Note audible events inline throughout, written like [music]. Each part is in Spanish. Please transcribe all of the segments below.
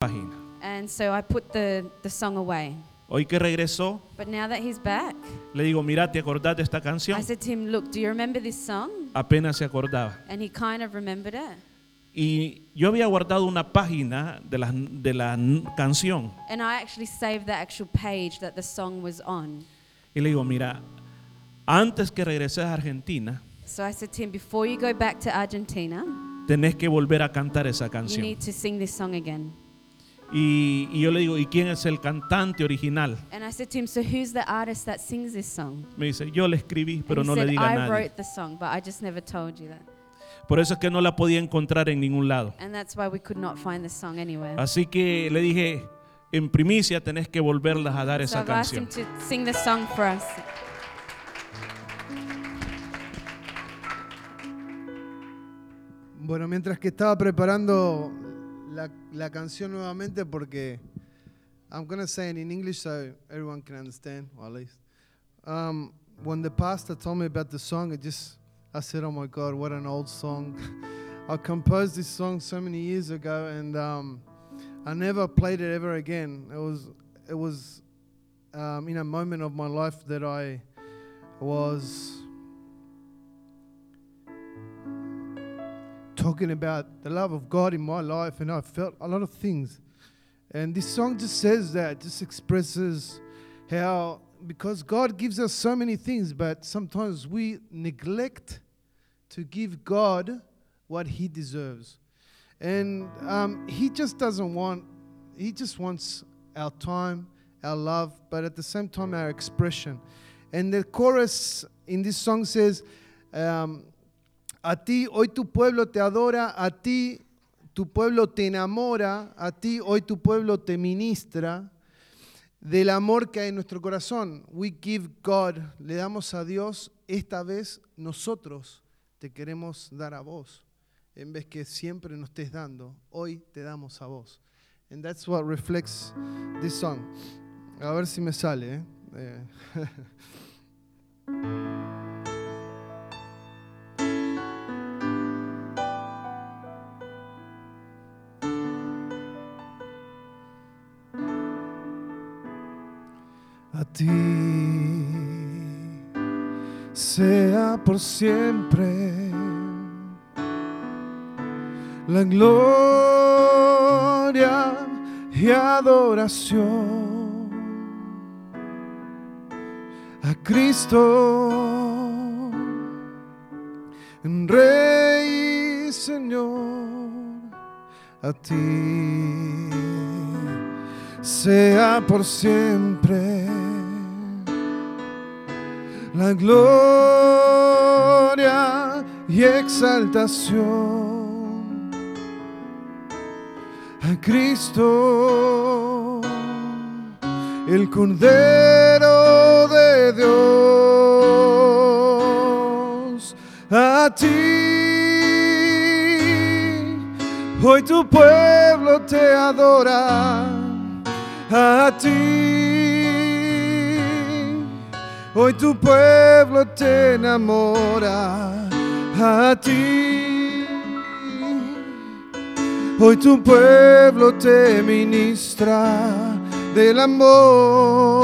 página. And so I put the, the song away. Hoy que regresó, But now that he's back, le digo, mira, ¿te acordás de esta I canción? said to him, Look, do you remember this song? Apenas se acordaba. And he kind of remembered it. Y yo había guardado una página de la, de la n- canción. And I actually saved the actual page that the song was on. Y le digo, mira, antes que regreses a Argentina, So I said to him, Before you go back to Argentina, tenés que volver a cantar esa you canción. need to sing this song again. Y, y yo le digo, ¿y quién es el cantante original? And I said to him, So who's the artist that sings this song? Me dice, yo le escribí, pero and no he le said, diga a I nadie. wrote the song, but I just never told you that. Por eso es que no la podía encontrar en ningún lado. And that's why we could not find the song anywhere. Así que le dije, en primicia tenés que volverlas a dar So esa I've asked him canción. to sing the song for us. Bueno, mientras que estaba preparando la, la canción nuevamente, porque I'm going to say it in English so everyone can understand, or at least. Um, when the pastor told me about the song, it just, I said, oh my God, what an old song. [laughs] I composed this song so many years ago, and um, I never played it ever again. It was, it was um, in a moment of my life that I was talking about the love of God in my life, and I felt a lot of things. And this song just says that, just expresses how, because God gives us so many things, but sometimes we neglect to give God what He deserves. And um, He just doesn't want, He just wants our time, our love, but at the same time, our expression. And the chorus in this song says, um, a ti hoy tu pueblo te adora, a ti tu pueblo te enamora, a ti hoy tu pueblo te ministra del amor que hay en nuestro corazón. We give God, le damos a Dios, esta vez nosotros te queremos dar a vos. En vez que siempre nos estés dando, hoy te damos a vos. And that's what reflects this song. A ver si me sale. ¿eh? [laughs] ti. Sea por siempre la gloria y adoración a Cristo, Rey Señor, a ti. Sea por siempre la gloria y exaltación a Cristo, el Cordero de Dios, a ti. Hoy tu pueblo te adora, a ti. Hoy tu pueblo te enamora, a ti. Hoy tu pueblo te ministra del amor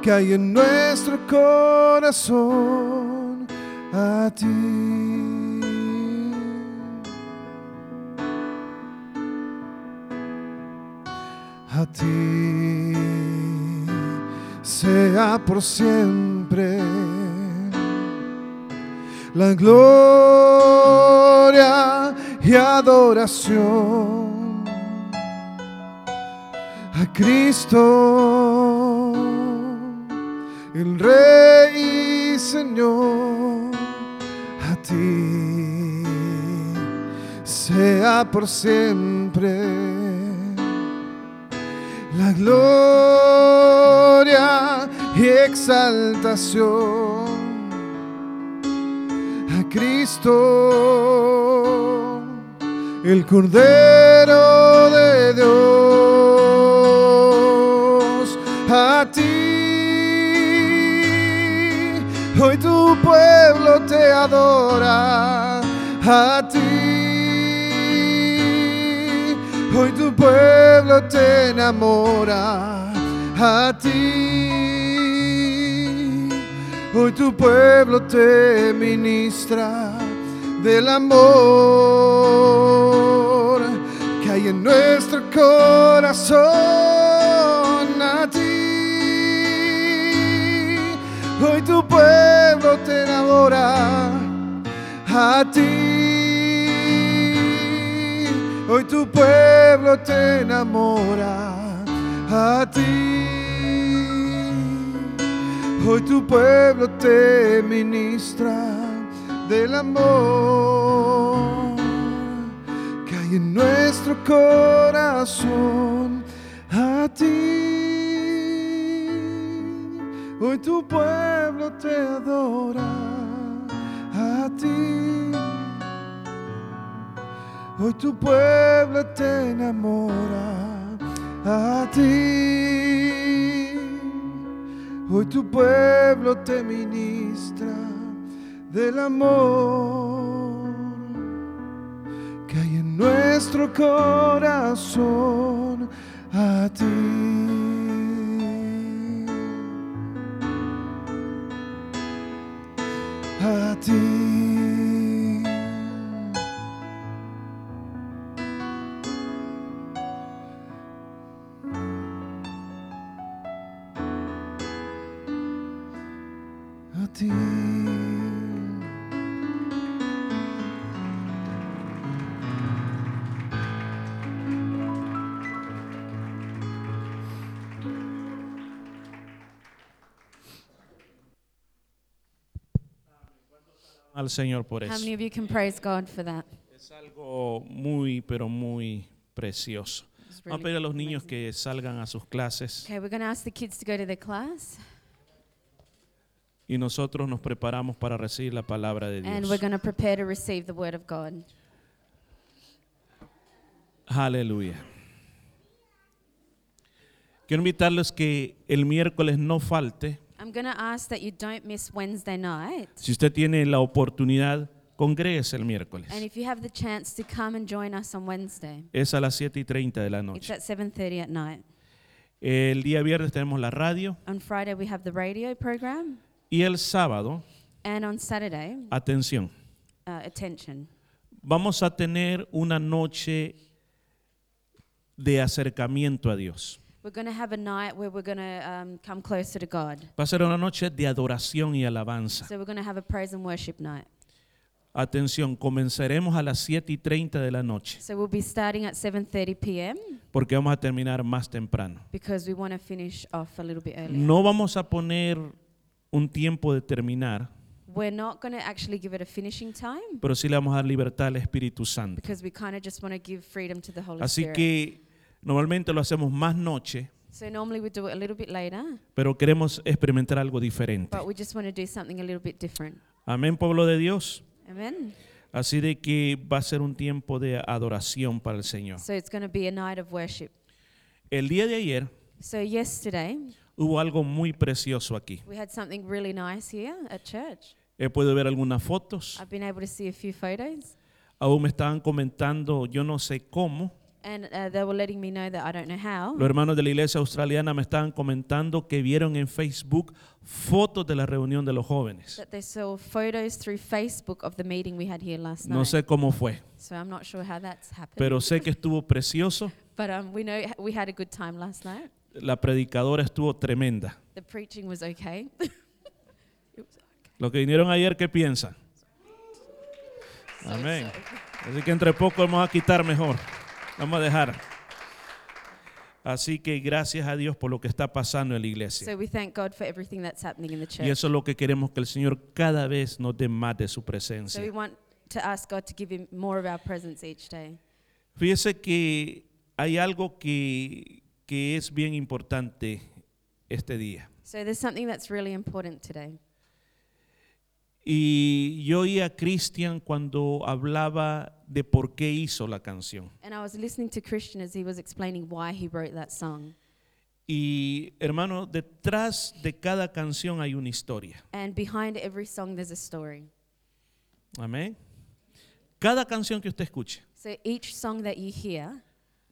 que hay en nuestro corazón a ti. A ti sea por siempre la gloria y adoración a Cristo, el Rey y Señor, a ti sea por siempre la gloria y exaltación a Cristo, el Cordero de Dios, a ti. Hoy tu pueblo te adora, a ti. Hoy tu pueblo te enamora a ti. Hoy tu pueblo te ministra del amor que hay en nuestro corazón a ti. Hoy tu pueblo te enamora a ti. Hoy tu pueblo te enamora a ti. Hoy tu pueblo te ministra del amor que hay en nuestro corazón a ti. Hoy tu pueblo te adora a ti. Hoy tu pueblo te enamora a ti. Hoy tu pueblo te ministra del amor que hay en nuestro corazón a ti. A ti. Al Señor por How eso. many of you can praise God for that? Es algo muy, pero muy precioso. It's Vamos a really pedir a los niños amazing. que salgan a sus clases Okay, we're going to ask the kids to go to their class y nosotros nos preparamos para recibir la palabra de and Dios. we're going to prepare to receive the word of God. Aleluya. Quiero invitarles que el miércoles no falte. I'm going to ask that you don't miss Wednesday night. Si usted tiene la oportunidad, congréguese el miércoles. And if you have the chance to come and join us on Wednesday, Es a las 7 y 30 de la it's noche. at 7:30 at night. El día viernes tenemos la radio On Friday we have the radio program, y el sábado, and on Saturday, atención, uh, attention. vamos a tener una noche de acercamiento a Dios. We're going to have a night where we're going to come closer to God. Va a ser una noche de adoración y alabanza. So we're going to have a praise and worship night. Atención, comenzaremos a las 7 y 30 de la noche So we'll be starting at 7:30 p.m. porque vamos a terminar más temprano. because we want to finish off a little bit earlier. No vamos a poner un tiempo de terminar, We're not going to actually give it a finishing time pero sí le vamos a dar libertad al Espíritu Santo. because we kind of just want to give freedom to the Holy Así Spirit. que normalmente lo hacemos más noche, so normally we do it a little bit later, pero queremos experimentar algo diferente. but we just want to do something a little bit different. Amén, pueblo de Dios. Amen. Así de que va a ser un tiempo de adoración para el Señor. So it's going to be a night of worship. El día de ayer So yesterday hubo algo muy precioso aquí. we had something really nice here at church. He podido ver algunas fotos. I've been able to see a few photos, Aún me estaban comentando, yo no sé cómo. And uh, they were letting me know that I don't know how. Los hermanos de la iglesia australiana me estaban comentando que vieron en Facebook fotos de la reunión de los jóvenes. That they saw photos through Facebook of the meeting we had here last No night. sé cómo fue, So I'm not sure how that's happened. pero sé que estuvo precioso. [laughs] but um, we know we had a good time last night. La predicadora estuvo tremenda. The preaching was okay. [laughs] Los que vinieron ayer, ¿qué piensan? Amén. Así que entre poco vamos a quitar mejor. Vamos a dejar. Así que gracias a Dios por lo que está pasando en la iglesia. so we thank God for everything that's happening in the church. Y eso es lo que queremos que el Señor cada vez nos dé más de su So we presencia. want to ask God to give him more of our presence each day. Fíjese que hay algo que, que es bien importante este día. So there's something that's really important today. Y yo oí a Cristian cuando hablaba de por qué hizo la canción. And I was listening to Christian as he was explaining why he wrote that song. Y hermano, detrás de cada canción hay una historia. And behind every song there's a story. Amén. Cada canción que usted escuche So each song that you hear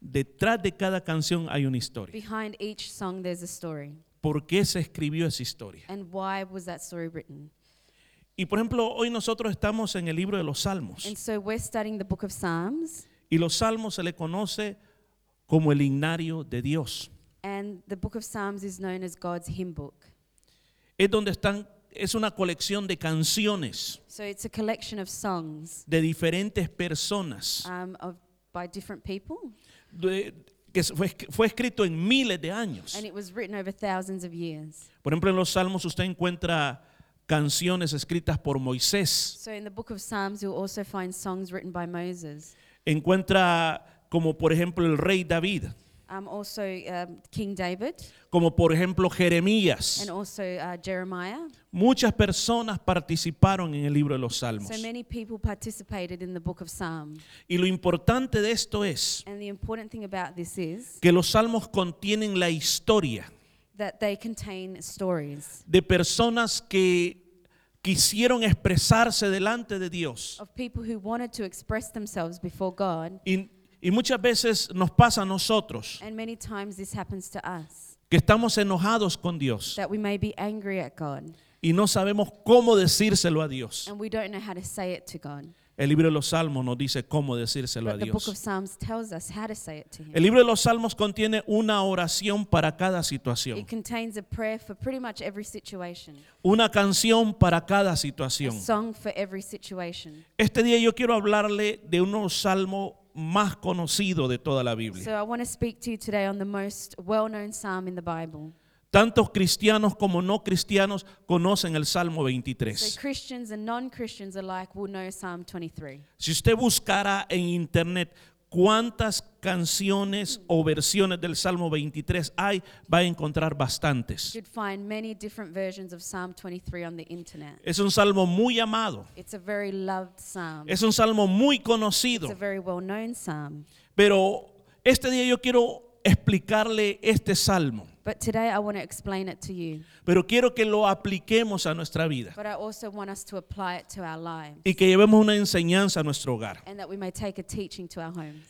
detrás de cada canción hay una historia. Behind each song, there's a story. ¿Por qué se escribió esa historia? And why was that story written? Y por ejemplo, hoy nosotros estamos en el libro de los Salmos. And so we're studying the book of Psalms, Y los Salmos se le conoce como el himnario de Dios. and the book of Psalms is known as God's hymn book. Es donde están, es una colección de canciones So it's a collection of songs de diferentes personas um, of, by different people, de- que fue, fue escrito en miles de años. and it was written over thousands of years. Por ejemplo, en los Salmos usted encuentra canciones escritas por Moisés, So in the book of Psalms, you'll also find songs written by Moses, encuentra como por ejemplo el rey David, um, also um, King David, como por ejemplo Jeremías. and also uh, Jeremiah. Muchas personas participaron en el libro de los Salmos. So many people participated in the book of Psalms. Y lo importante de esto es And the important thing about this is que los salmos contienen la historia that they contain stories de personas que quisieron expresarse delante de Dios. of people who wanted to express themselves before God. Y, y muchas veces nos pasa a nosotros And many times this happens to us que estamos enojados con Dios that we may be angry at God y no sabemos cómo decírselo a Dios. and we don't know how to say it to God. El libro de los salmos nos dice cómo decírselo a Dios. El libro de los salmos contiene una oración para cada It situación, una canción para cada situación. Este día yo quiero hablarle de uno salmo más conocido de toda la Biblia. Tantos cristianos como no cristianos conocen el Salmo So 23. Christians and non Christians alike will know Psalm 23. Si usted buscara en internet cuántas canciones o versiones del Salmo 23 hay, va a encontrar bastantes. You'd find many different versions of Psalm 23 on the internet. Es un salmo muy amado, It's a very loved psalm. es un salmo muy It's conocido, a very well known psalm. pero este día yo quiero explicarle este salmo, But today I want to explain it to you. pero quiero que lo apliquemos a nuestra vida But I also want us to apply it to our lives y que llevemos una enseñanza a nuestro hogar. and that we may take a teaching to our homes.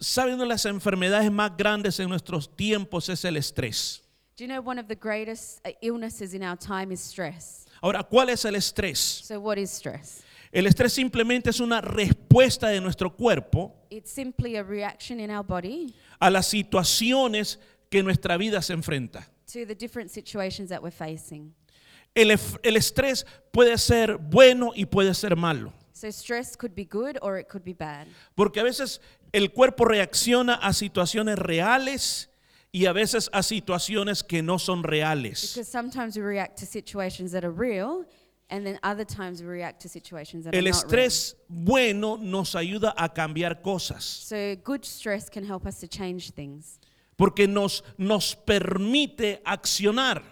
¿Saben una de las enfermedades más grandes en nuestros tiempos es el estrés? Do you know one of the greatest uh, illnesses in our time is stress? Ahora, ¿cuál es el estrés? So, what is stress? El estrés simplemente es una respuesta de nuestro cuerpo It's simply a reaction in our body a las situaciones que nuestra vida se enfrenta. to the different situations that we're facing. El, estrés puede ser bueno y puede ser malo, So, stress could be good or it could be bad. porque a veces el cuerpo reacciona a situaciones reales y a veces a situaciones que no son reales. Because sometimes we react to situations that are real, and then other times we react to situations that El are not real. estrés bueno nos ayuda a cambiar cosas, So, good stress can help us to change things porque nos, nos permite accionar.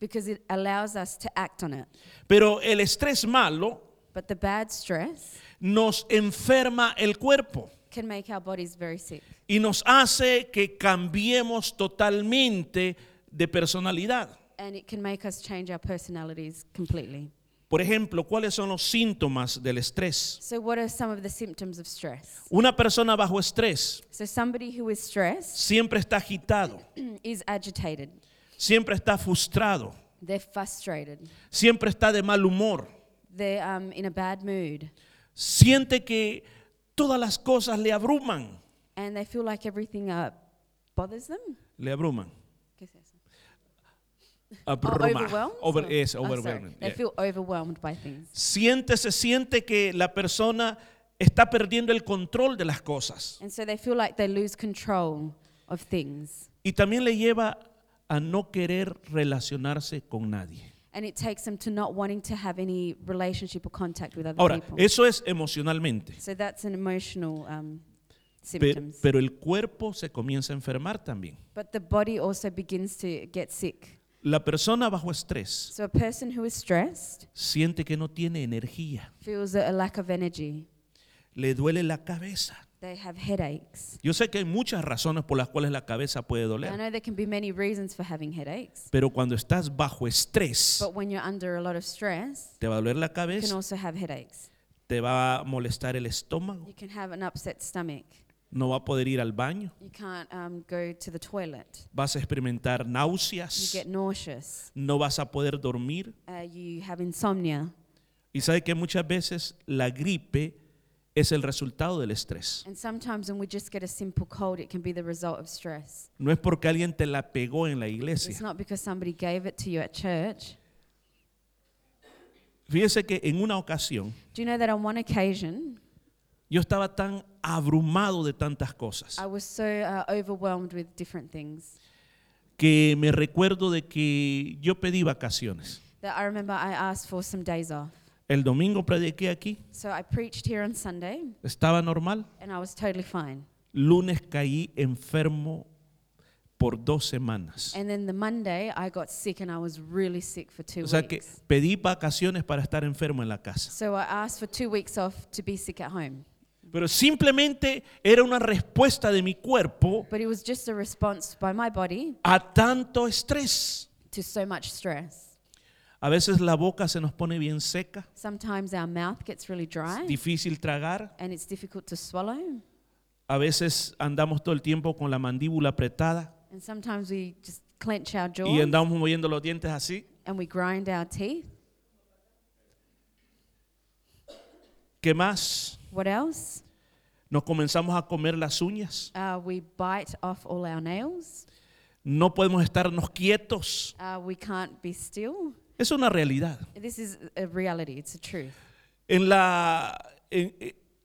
because it allows us to act on it. Pero el estrés malo But the bad stress nos enferma el cuerpo can make our bodies very sick. y nos hace que cambiemos totalmente de personalidad. And it can make us change our personalities completely. Por ejemplo, ¿cuáles son los síntomas del estrés? So, what are some of the symptoms of stress? Una persona bajo estrés So, somebody who is stressed siempre está agitado, [clears throat] is agitated, siempre está frustrado, they're frustrated, siempre está de mal humor, they're um, in a bad mood, siente que todas las cosas le abruman, and they feel like everything uh, bothers them. le abruman. ¿Qué es eso? Oh, Abruma. overwhelmed? Over- Or- es oh, overwhelming, yeah. feel overwhelmed by things. Siente, se siente que la persona está perdiendo el control de las cosas And so they feel like they lose control of things. y también le lleva a no querer relacionarse con nadie. And it takes them to not wanting to have any relationship or contact with other Ahora, people. eso es emocionalmente, so that's an emotional um, pero el cuerpo se comienza a enfermar también. but the body also begins to get sick. La persona bajo estrés So a person who is stressed siente que no tiene energía, feels a lack of energy. le duele la cabeza. They have headaches. Yo sé que hay muchas razones por las cuales la cabeza puede I doler, know there can be many reasons for having headaches, pero cuando estás bajo estrés, but when you're under a lot of stress, te va a doler la you can cabeza, also have headaches. te va a molestar el estómago, You can have an upset stomach. No va a poder ir al baño, You can't um, go to the toilet. vas a experimentar You náuseas, get nauseous. no vas a poder dormir. Uh, you have insomnia. Y sabe que muchas veces la gripe es el resultado del estrés. And sometimes when we just get a simple cold, it can be the result of stress. No es porque alguien te la pegó en la It's iglesia. not because somebody gave it to you at church. Fíjese que en una ocasión Do you know that on one occasion, yo estaba tan abrumado de tantas cosas I was so uh, overwhelmed with different things que me recuerdo de que yo pedí vacaciones. that I remember I asked for some days off. El domingo prediqué aquí, So I preached here on Sunday estaba normal. and I was totally fine. Lunes caí enfermo por dos semanas. And then the Monday, I got sick and I was really sick for two O sea que weeks. pedí vacaciones para estar enfermo en la casa. So I asked for two weeks off to be sick at home. Pero simplemente era una respuesta de mi cuerpo But it was just a response by my body a tanto estrés. to so much stress. A veces la boca se nos pone bien seca, Sometimes our mouth gets really dry difícil tragar. and it's difficult to swallow. A veces andamos todo el tiempo con la mandíbula apretada And sometimes we just clench our y jaws andamos moviendo los dientes así. and we grind our teeth. ¿Qué más? What else? Nos comenzamos a comer las uñas. Uh, we bite off all our nails. No podemos estarnos quietos. Uh, we can't be still. Es una realidad. This is a reality, it's a truth. En la, en,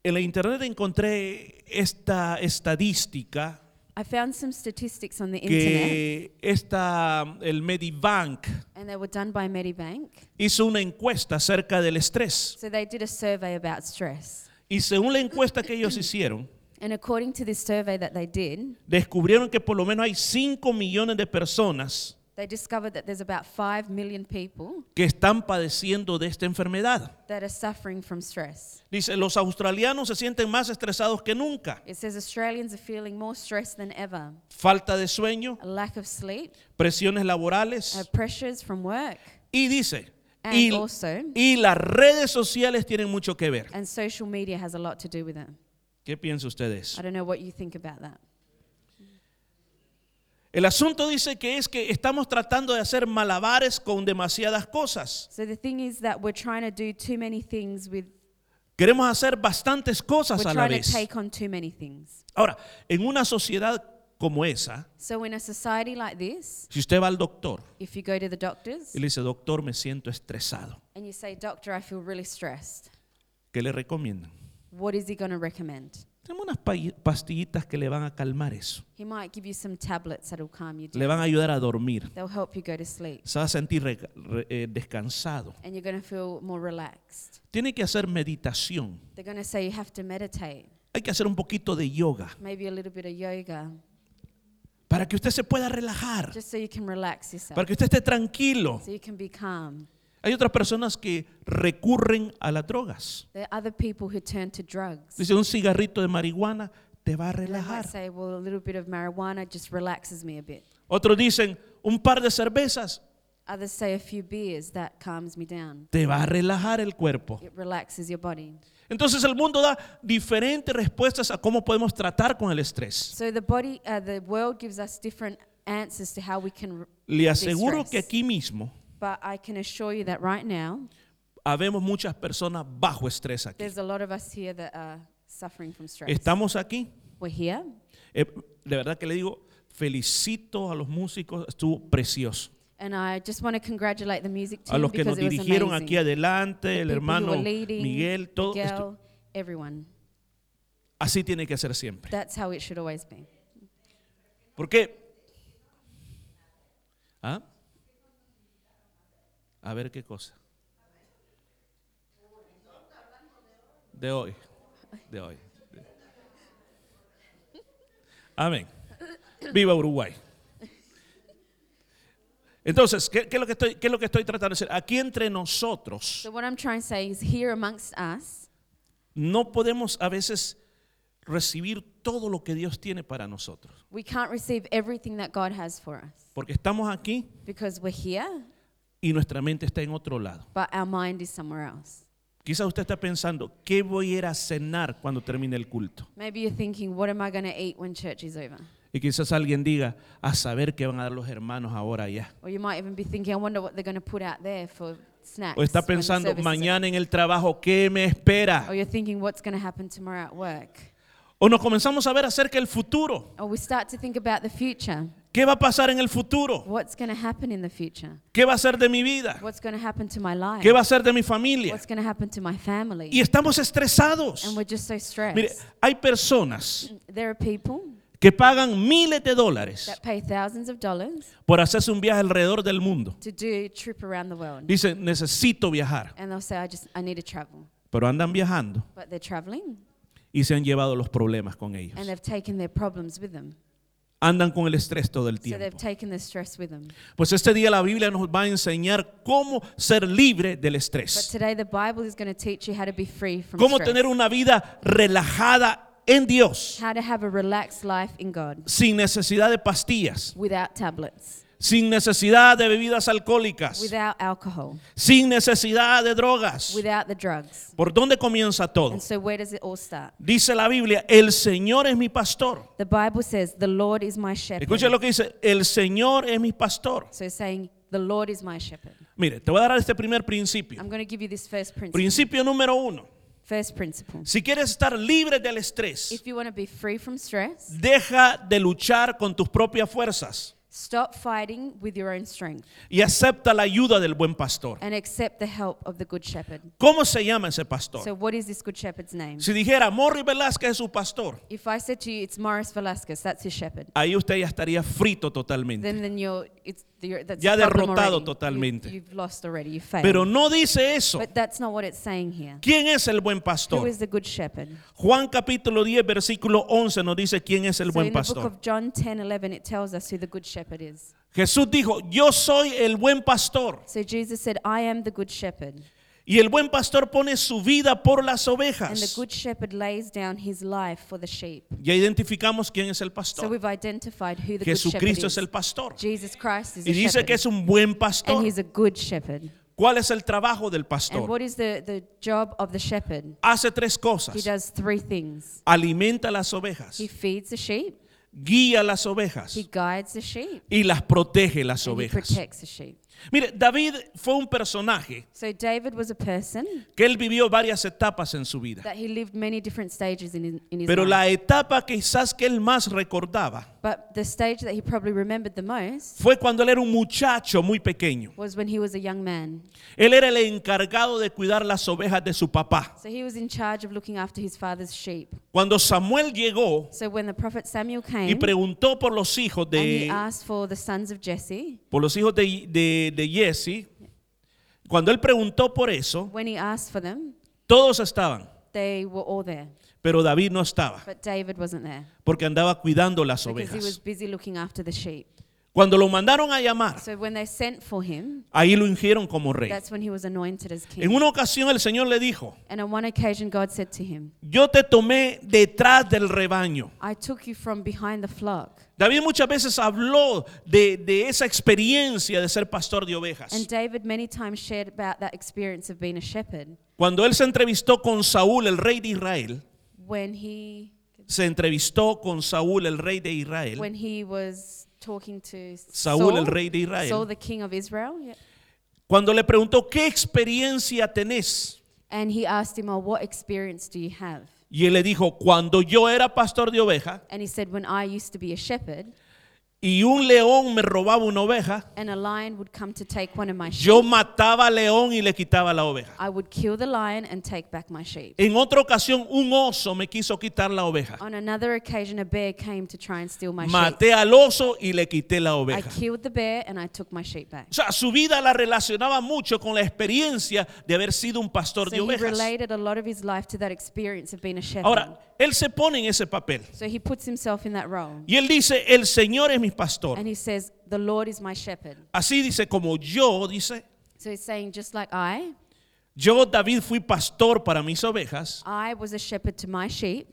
en la internet encontré esta estadística I found some statistics on the internet, que esta, el Medibank and they were done by Medibank. hizo una encuesta acerca del estrés. So they did a survey about stress. Y según la encuesta que ellos hicieron, And according to this survey that they did, descubrieron que por lo menos hay 5 millones de personas they discovered that there's about 5 million people que están padeciendo de esta enfermedad. that are suffering from stress. Dice, los australianos se sienten más estresados que nunca. It says Australians are feeling more stressed than ever. Falta de sueño, A lack of sleep, presiones uh, laborales. pressures from work, Y dice, and y, also, y las redes sociales tienen mucho que ver. and social media has a lot to do with it. ¿Qué piensa ustedes? I don't know what you think about that. El asunto dice que es que estamos tratando de hacer malabares con demasiadas cosas. So the thing is that we're trying to do too many things with, Queremos hacer bastantes cosas we're a la trying to vez. take on too many things. Ahora, en una sociedad como esa, So in a society like this, si usted va al doctor if you go to the doctors y le dice, doctor, me siento estresado, and you say, Doctor, I feel really stressed, ¿qué le recomiendan? what is he going to recommend? Tenemos unas pa- pastillitas que le van a calmar eso. He might give you some tablets that'll calm you Le down. van a ayudar a dormir. They'll help you go to sleep. Se va a sentir re- re- eh, descansado. And you're going to feel more relaxed. Tiene que hacer meditación. They're going to say you have to meditate, Hay que hacer un poquito de yoga maybe a little bit of yoga, para que usted se pueda relajar, just so you can relax yourself, para que usted esté tranquilo. so you can be calm. Hay otras personas que recurren a las drogas. There are other people who turn to drugs. Dice, un cigarrito de marihuana te va a relajar. say, well, a little bit of marijuana just relaxes me a bit. Otros dicen, un par de cervezas Others say a few beers, that calms me down. te va a relajar el cuerpo. It relaxes your body. Entonces el mundo da diferentes respuestas a cómo podemos tratar con el estrés. So the body, uh, the world gives us different answers to how we can. Le aseguro que aquí mismo But I can assure you that right now, habemos muchas personas bajo estrés aquí. there's a lot of us here that are suffering from stress. Estamos aquí. We're here. Eh, de verdad que le digo, felicito a los músicos, estuvo precioso. And I just want to congratulate the music A team los que nos because it was dirigieron amazing. aquí adelante, el The people who hermano were leading, Miguel, todo esto. Miguel, everyone. Así tiene que ser siempre. That's how it should always be. Porque, ¿ah? A ver qué cosa. De hoy, de hoy. Amén. Viva Uruguay. Entonces, ¿qué, qué es lo que estoy, ¿qué es lo que estoy tratando de hacer? Aquí entre nosotros So what I'm trying to say is here amongst us, no podemos a veces recibir todo lo que Dios tiene para nosotros. we can't receive everything that God has for us Porque estamos aquí because we're here, y nuestra mente está en otro lado. but our mind is somewhere else. Quizás usted está pensando, ¿qué voy a ir a cenar cuando termine el culto? Maybe you're thinking, what am I going to eat when church is over? Y quizás alguien diga, a saber qué van a dar los hermanos ahora allá. Or you might even be thinking, I wonder what they're going to put out there for snacks. O está when the pensando, service is mañana en el trabajo, ¿qué me espera? over." Or you're thinking, what's going to happen tomorrow at work? O nos comenzamos a ver acerca del futuro. Or we start to think about the future. ¿Qué va a pasar en el futuro? What's going to happen in the future? ¿Qué va a ser de mi vida? What's going to happen to my life? ¿Qué va a ser de mi familia? What's going to happen to my family? Y estamos estresados. And we're just so stressed. Mire, hay personas there are people que pagan miles de dólares that pay thousands of dollars por hacerse un viaje alrededor del mundo. to do a trip around the world. Dicen, necesito viajar. And they'll say, I just, I need to travel. Pero andan viajando But they're traveling y se han llevado los problemas con ellos. and they've taken their problems with them. Andan con el estrés todo el So they've tiempo. taken stress with them. Pues este día la Biblia nos va a enseñar cómo ser libre del But estrés. today the Bible is going to teach you how to be free from Cómo stress. tener una vida relajada en Dios. How to have a relaxed life in God sin necesidad de pastillas, without tablets, sin necesidad de bebidas alcohólicas, without alcohol, sin necesidad de drogas. without the drugs. ¿Por dónde comienza todo? And so where does it all start? Dice la Biblia, el Señor es mi pastor. The Bible says, The Lord is my shepherd. Escucha lo que dice, el Señor es mi pastor. So saying, The Lord is my shepherd. Mire, te voy a dar este primer principio. I'm going to give you this first principle. Principio número uno. First principle. Si quieres estar libre del estrés, If you want to be free from stress, deja de luchar con tus propias fuerzas stop fighting with your own strength y acepta la ayuda del buen pastor. and accept the help of the good shepherd. ¿Cómo se llama ese pastor? So what is this good shepherd's name? Si dijera, Morri Velázquez es su pastor, If I said to you, it's Morris Velasquez, that's his shepherd, ahí usted ya estaría frito totalmente. then then you're it's you're, that's Ya derrotado already. totalmente. You, have lost already. You failed. Pero no dice eso. but that's not what it's saying here. ¿Quién es el buen Who pastor? is the good shepherd? Juan capítulo 10, versículo 11 nos dice quién es el so buen in the book of John 10, 11, it tells us who the good shepherd is. Jesús dijo, yo soy el buen pastor. So Jesus said, I am the good shepherd. Y el buen pastor pone su vida por las And the ovejas. good shepherd lays down his life for the sheep. Ya identificamos quién es el So pastor. we've identified who the good shepherd Jesucristo is. es el pastor. Jesus Christ is Y dice shepherd. que es un buen and pastor. he's a good shepherd. ¿Cuál es el trabajo del And pastor? what is the, the job of the shepherd? Hace tres He cosas. does three things. Alimenta las ovejas, He feeds the sheep, guía las ovejas he guides the sheep, y las protege las and he ovejas. protects the sheep. Mire, David fue un personaje So David was a person que él vivió varias etapas en su vida. that he lived many different stages in, his- in his Pero life. la etapa quizás que él más recordaba But the stage that he probably remembered the most fue cuando él era un muchacho muy pequeño. was when he was a young man. Él era el encargado de cuidar las ovejas de su papá. So he was in charge of looking after his father's sheep. Cuando Samuel llegó So when the prophet Samuel y came preguntó por los hijos de asked for the sons of Jesse, por los hijos de, de, de Jesse, cuando él preguntó por eso, when he asked for them, todos estaban, they were all there. pero David no estaba But David wasn't there porque andaba cuidando las because he was ovejas. busy looking after the sheep. Cuando lo mandaron a llamar, So when they sent for him, ahí lo ungieron como rey. that's when he was anointed as En king. una ocasión el Señor le dijo, And on one occasion, God said to him, yo te tomé detrás del rebaño. I took you from behind the flock. David muchas veces habló de, de esa experiencia de ser pastor de ovejas. And David many times shared about that experience of being a shepherd Cuando él se entrevistó con Saúl, el rey de Israel, when he se entrevistó con Saúl, el rey de Israel, when he was talking to Saúl, Saul, el rey de Saul, Israel, the king of Israel. yeah. cuando le preguntó, ¿qué experiencia tenés? And he asked him, oh, what experience do you have? Y él le dijo, cuando yo era pastor de oveja And he said, when I used to be a shepherd y un león me robaba una oveja, and a lion would come to take one of my sheep, yo mataba al león y le quitaba la oveja. I would kill the lion and take back my sheep. En otra ocasión, un oso me quiso quitar la oveja. On another occasion, a bear came to try and steal my sheep. Maté al oso y le quité la I oveja. killed the bear and I took my sheep back. O sea, su vida la relacionaba mucho con la experiencia de haber sido un pastor de So he ovejas. related a lot of his life to that experience of being a shepherd. Ahora, él se pone en ese papel. So he puts himself in that role. Y él dice, el Señor es mi pastor. And he says, The Lord is my shepherd. Así dice, como yo, dice, So he's saying, just like I, yo, David, fui pastor para mis ovejas, I was a shepherd to my sheep.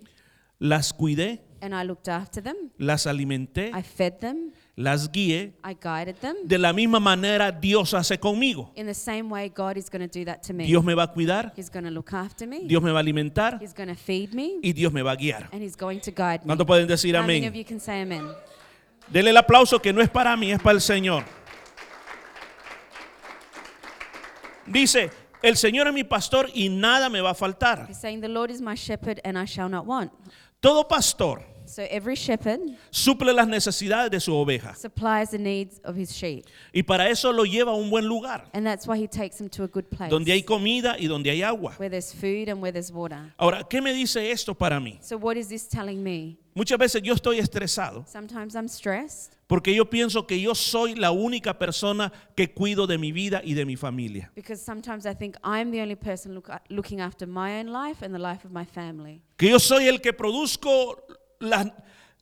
las cuidé, and I looked after them. las alimenté, I fed them. las guié. I guided them. De la misma manera Dios hace conmigo. In the same way, God is going to do that to me. Dios me va a cuidar, He's going to look after me. Dios me va a alimentar He's going to feed me. y Dios me va a guiar. And He's going to guide me. ¿Cuántos pueden decir How many of amén? you can say amen? Dele el aplauso que no es para mí, es para el Señor. Dice, el Señor es mi pastor y nada me va a faltar. He's saying, The Lord is my shepherd and I shall not want. Todo pastor So every shepherd suple las necesidades de su oveja supplies the needs of his sheep. y para eso lo lleva a un buen lugar, And that's why he takes them to a good place donde hay comida y donde hay agua. where there's food and where there's water. Ahora, ¿qué me dice esto para mí? So, what is this telling me? Muchas veces yo estoy estresado Sometimes I'm stressed porque yo pienso que yo soy la única persona que cuido de mi vida y de mi familia. because sometimes I think I'm the only person look, looking after my own life and the life of my family. Que yo soy el que produzco la-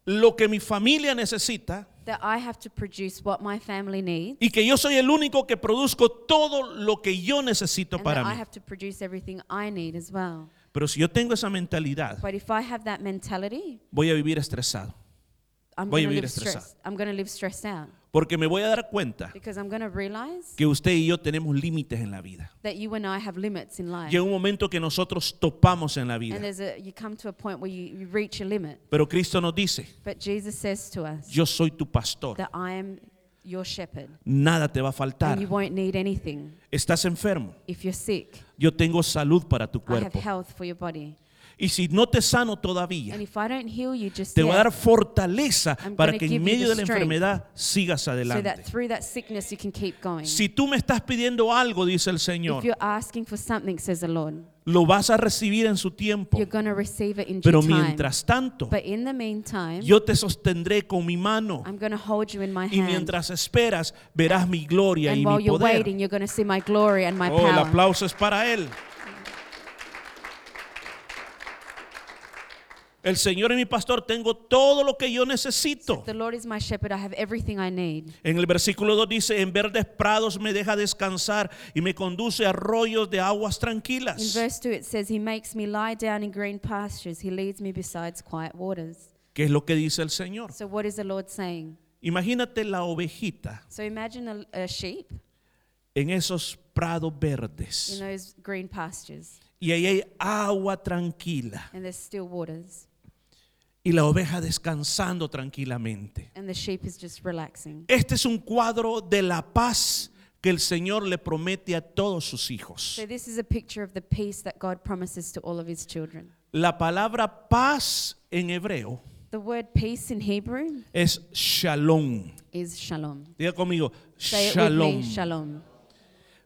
lo que mi familia necesita That I have to produce what my family needs y que yo soy el único que produzco todo lo que yo necesito and para that I mí. have to produce everything I need as well. Pero si yo tengo esa mentalidad, But if I have that mentality, voy a vivir estresado. I'm Voy a going to vivir live estresado. stressed. I'm going to live stressed out Porque me voy a dar cuenta because I'm going to realize que usted y yo tenemos límites en la vida. that you and I have limits in life. Llega un momento que nosotros topamos en la vida. And there's a, you come to a point where you, you reach a limit. Pero Cristo nos dice, But Jesus says to us yo soy tu pastor. that I am your shepherd Nada te va a faltar. and you won't need anything. Estás enfermo. If you're sick, Yo tengo salud para tu I have cuerpo. health for your body. Y si no te sano todavía, you just te voy a dar fortaleza para que en medio de la enfermedad sigas so that adelante. through that sickness you can keep going. Si tú me estás pidiendo algo, dice el If Señor, you're asking for something, says the Lord, lo vas a recibir en su tiempo. you're going to receive it in due Pero time. mientras tanto, But in the meantime, yo te sostendré con mi mano. I'm going to hold you in my Y hand. mientras esperas, verás mi gloria y And while mi you're poder. waiting, you're going to see my glory and my Oh, el power. aplauso es para Él. El Señor es mi pastor, tengo todo lo que yo necesito. The Lord is my shepherd. I have everything I need. En el versículo 2 dice, en verdes prados me deja descansar y me conduce a arroyos de aguas In tranquilas. verse 2, it says, He makes me lie down in green pastures. He leads me beside quiet waters. ¿Qué es lo que dice el Señor? So, what is the Lord saying? Imagínate la ovejita So, imagine a, a sheep en esos prados in verdes those green pastures, y ahí hay agua tranquila and there's still waters, y la oveja descansando tranquilamente. and the sheep is just relaxing. Este es un cuadro de la paz que el Señor le promete a todos sus hijos. So, this is a picture of the peace that God promises to all of His children. La palabra paz en hebreo The word peace in Hebrew es shalom. is shalom. Diga conmigo, Say it with shalom. me, shalom.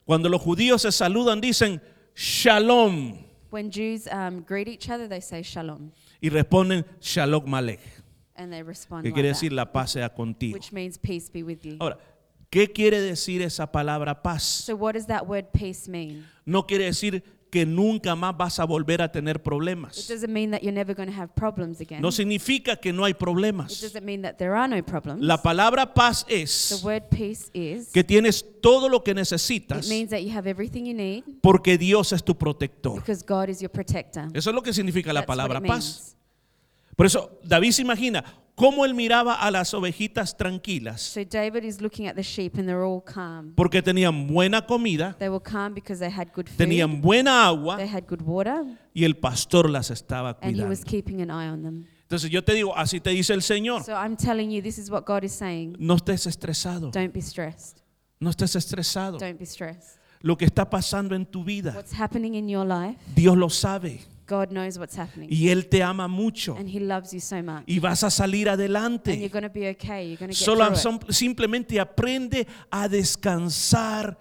Cuando los judíos se saludan dicen shalom When Jews um, greet each other, they say shalom, y responden shalom malek, and they respond que quiere decir la paz sea contigo. which means peace be with you. Ahora, ¿qué quiere decir esa palabra paz? So, what does that word peace mean? No quiere decir que nunca más vas a volver a tener problemas. No significa que no hay problemas. no. La palabra paz es is, que tienes todo lo que it necesitas means that you have everything you need porque Dios es tu protector. because God is your protector. Eso es lo que significa la That's palabra paz. Por eso David se imagina cómo él miraba a las ovejitas tranquilas So David is looking at the sheep and they're all calm. porque tenían buena comida, They were calm because they had good food, tenían buena agua they had good water, y el pastor las estaba and he cuidando. was keeping an eye on them. Entonces yo te digo, así te dice el Señor, So I'm telling you, this is what God is saying. no estés estresado, Don't be stressed. no estés estresado. Don't be stressed. Lo que está pasando en tu vida, What's happening in your life, Dios lo sabe God knows what's happening. y Él te ama mucho And He loves you so much. y vas a salir And you're adelante. going to be okay. You're going to get Solo, it. simplemente aprende a descansar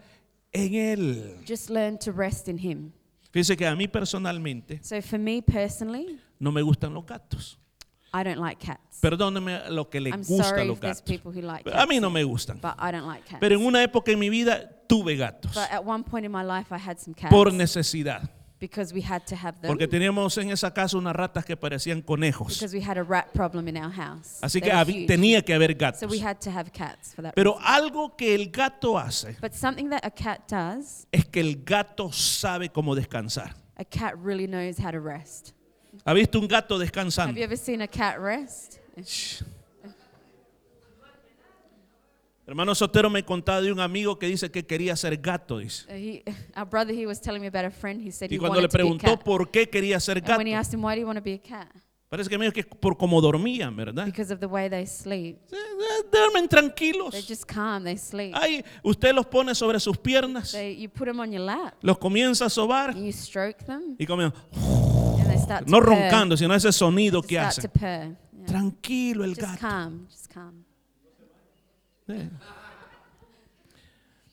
en Él. Just learn to rest in Him. Fíjese que a mí personalmente So for me personally, no me gustan los gatos. I don't like cats. Perdóneme lo que le I'm gusta a los gatos. like A mí cats, no me gustan. but I don't like cats. Pero en una época en mi vida tuve gatos But at one point in my life, I had some cats por necesidad. Because we had to have them Porque teníamos en esa casa unas ratas que parecían conejos. because we had a rat problem in our house. Así They que were habí- huge. tenía que haber So gatos. we had to have cats for that. Pero algo que el gato hace But something that a cat does, es que el gato sabe cómo descansar. a cat really knows how to rest. ¿Ha visto un gato Have descansando? you ever seen a cat rest? Shh. Hermano Sotero me contaba de un amigo que dice que quería ser gato, dice. Uh, he, our brother, he was telling me about a friend. He said Y he cuando le wanted to be a preguntó cat. por qué quería ser And gato, when he asked him, why do you want to be a cat? parece que me dijo que por cómo dormían, ¿verdad? Because of the way they sleep. Eh, Duermen tranquilos. They're just calm, they sleep. Ay, usted los pone sobre sus piernas, They, you put them on your lap, los comienza a sobar and you stroke them, y comienzan, and they start to no purr. roncando, sino ese sonido They que start hacen. to purr. Yeah. Tranquilo el Just gato. calm, just calm. Eh.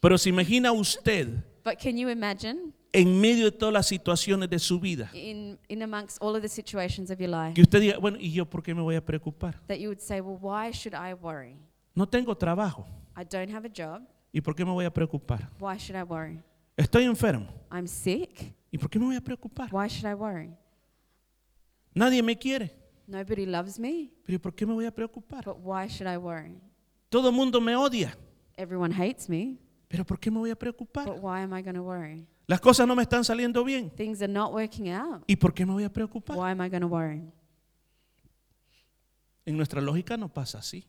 Pero se imagina usted But can you imagine, en medio de todas las situaciones de su vida, in, in amongst all of the situations of your life, que usted diga, bueno, ¿y yo por qué me voy a preocupar? that you would say, well, why should I worry? No tengo trabajo. I don't have a job. ¿Y por qué me voy a preocupar? Why should I worry? Estoy enfermo. I'm sick. ¿Y por qué me voy a preocupar? Why should I worry? Nadie me quiere. Nobody loves me. ¿Pero ¿y por qué me voy a preocupar? But why should I worry? Todo el mundo me odia. Everyone hates me. ¿Pero por qué me voy a preocupar? But why am I going to worry? Las cosas no me están saliendo bien. Things are not working out. ¿Y por qué me voy a preocupar? Why am I going to worry? En nuestra lógica no pasa así.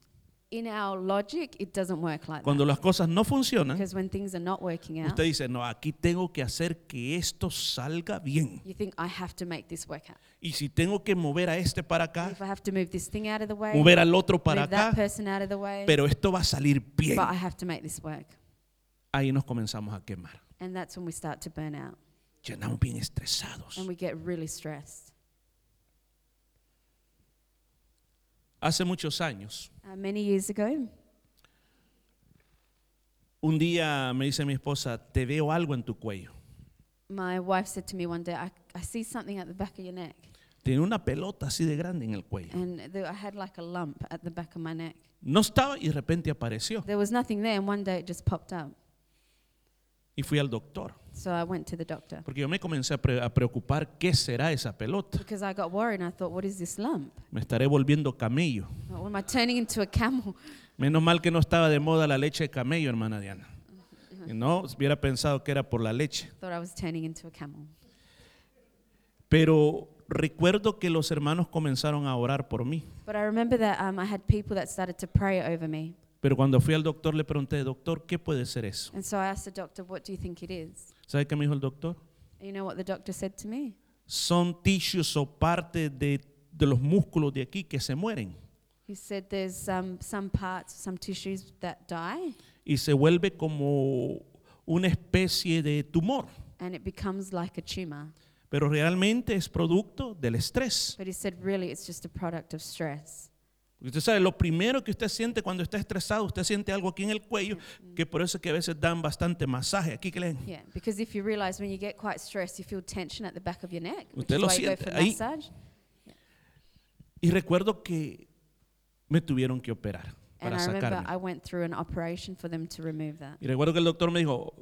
In our logic, it doesn't work like Cuando that. las cosas no funcionan, Because when things are not working out, usted dice, no, aquí tengo que hacer que esto salga bien. you think, I have to make this work out. Y si tengo que mover a este para acá, If I have to move this thing out of the way, mover al otro para move that acá, person out of the way, pero esto va a salir bien. but I have to make this work. Ahí nos comenzamos a quemar. And that's when we start to burn out Llenamos bien estresados. and we get really stressed. Hace muchos años, Uh, many years ago, un día me dice mi esposa, te veo algo en tu cuello. my wife said to me one day, I, I see something at the back of your neck. Tiene una pelota así de grande en el cuello. And I had like a lump at the back of my neck. No estaba y de repente apareció. There was nothing there, and one day it just popped up. Y fui al doctor. So I went to the doctor Porque yo me comencé a, pre- a preocupar qué será esa pelota. because I got worried and I thought, what is this lump? Me estaré volviendo camello. What, am I turning into a camel? [laughs] Menos mal que no estaba de moda la leche de camello, hermana Diana. Y no, hubiera pensado que era por la leche. thought I was turning into a camel. Pero recuerdo que los hermanos comenzaron a orar por mí. But I remember that um, I had people that started to pray over me. Pero cuando fui al doctor le pregunté, doctor, ¿qué puede ser eso? And so I asked the doctor, what do you think it is? ¿Sabe qué me dijo el doctor? You know what the doctor said to me? Son tissues o parte de, de los músculos de aquí que se mueren He said there's um, some parts, some tissues that die, y se vuelve como una especie de tumor. and it becomes like a tumor. Pero realmente es producto del estrés. But he said, really, it's just a product of stress. Usted sabe, lo primero que usted siente cuando está estresado, usted siente algo aquí en el cuello, que por eso es que a veces dan bastante masaje. Aquí que le Yeah, because if you realize when you get quite stressed, you feel tension at the back of your neck, which Usted is lo why you go siente for ahí. massage. Y recuerdo que me tuvieron que operar And para I remember sacarme. I went through an operation for them to remove that. Y recuerdo que el doctor me dijo,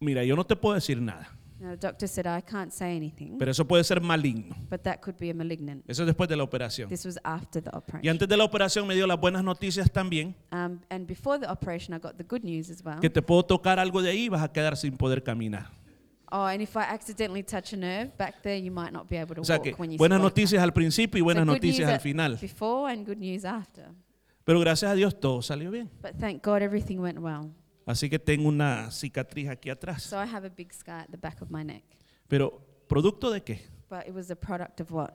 mira, yo no te puedo decir nada, Now, the doctor said, I can't say anything, pero eso puede ser maligno. but that could be a malignant. Eso es después de la operación. This was after the Y operation. antes de la operación me dio las buenas noticias también, Um, and before the operation, I got the good news as well. que te puedo tocar algo de ahí y vas a quedar sin poder caminar. Oh, and if I accidentally touch a nerve back there, you might not be able to O sea walk que when you buenas wake up. noticias al principio y So buenas good noticias news al at- final. Before and good news after. Pero gracias a Dios todo salió bien. But thank God everything went well. Así que tengo una cicatriz aquí atrás. So I have a big scar at the back of my neck. Pero producto de qué? But it was a product of what?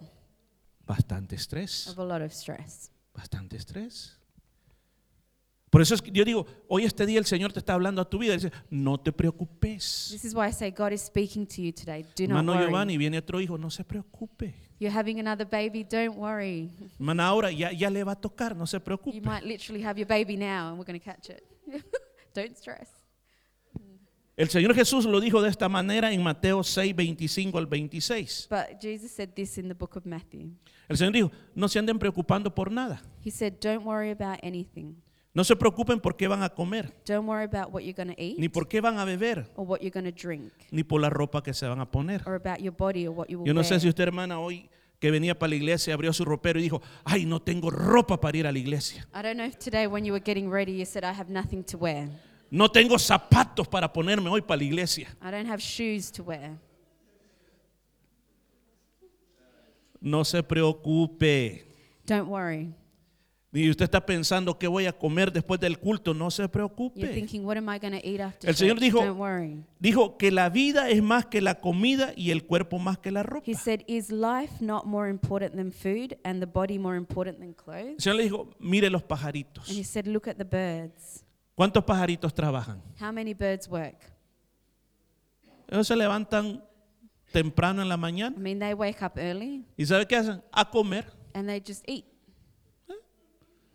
Bastante estrés. Of a lot of stress. Bastante estrés. Por eso es que yo digo, hoy este día el Señor te está hablando a tu vida. Dice, no te preocupes. This is why I say God is speaking to you today. Do not Hermano worry. Giovanni, viene otro hijo, no se preocupe. You're having another baby, don't worry. Hermana, ahora ya, ya le va a tocar, no se You preocupe. might literally have your baby now and we're going to catch it. [laughs] don't stress. El Señor Jesús lo dijo de esta manera en Mateo 6, 25 al 26. But Jesus said this in the book of Matthew. El Señor dijo, no se anden preocupando por nada. He said, Don't worry about anything. No se preocupen por qué van a comer, Don't worry about what you're going to eat ni por qué van a beber, or what you're going to drink ni por la ropa que se van a poner. or about your body or what you will Yo no wear. sé si usted, hermana, hoy que venía para la iglesia abrió su ropero y dijo, ay, no tengo ropa para ir a la iglesia. I don't know if today when you were getting ready you said, I have nothing to wear. No tengo zapatos para ponerme hoy para la iglesia. I don't have shoes to wear. No se preocupe. Don't worry. Y usted está pensando qué voy a comer después del culto. No se preocupe. thinking, what am I going to eat after El Señor dijo- Don't worry. Dijo que la vida es más que la comida y el cuerpo más que la ropa. He said, is life not more important than food and the body more important than El clothes? Señor le dijo, mire los pajaritos. And he said, look at the birds. ¿Cuántos pajaritos trabajan? How many birds work? Ellos se levantan temprano en la I mañana mean, they wake up early y ¿sabe qué hacen? A comer. and they just eat.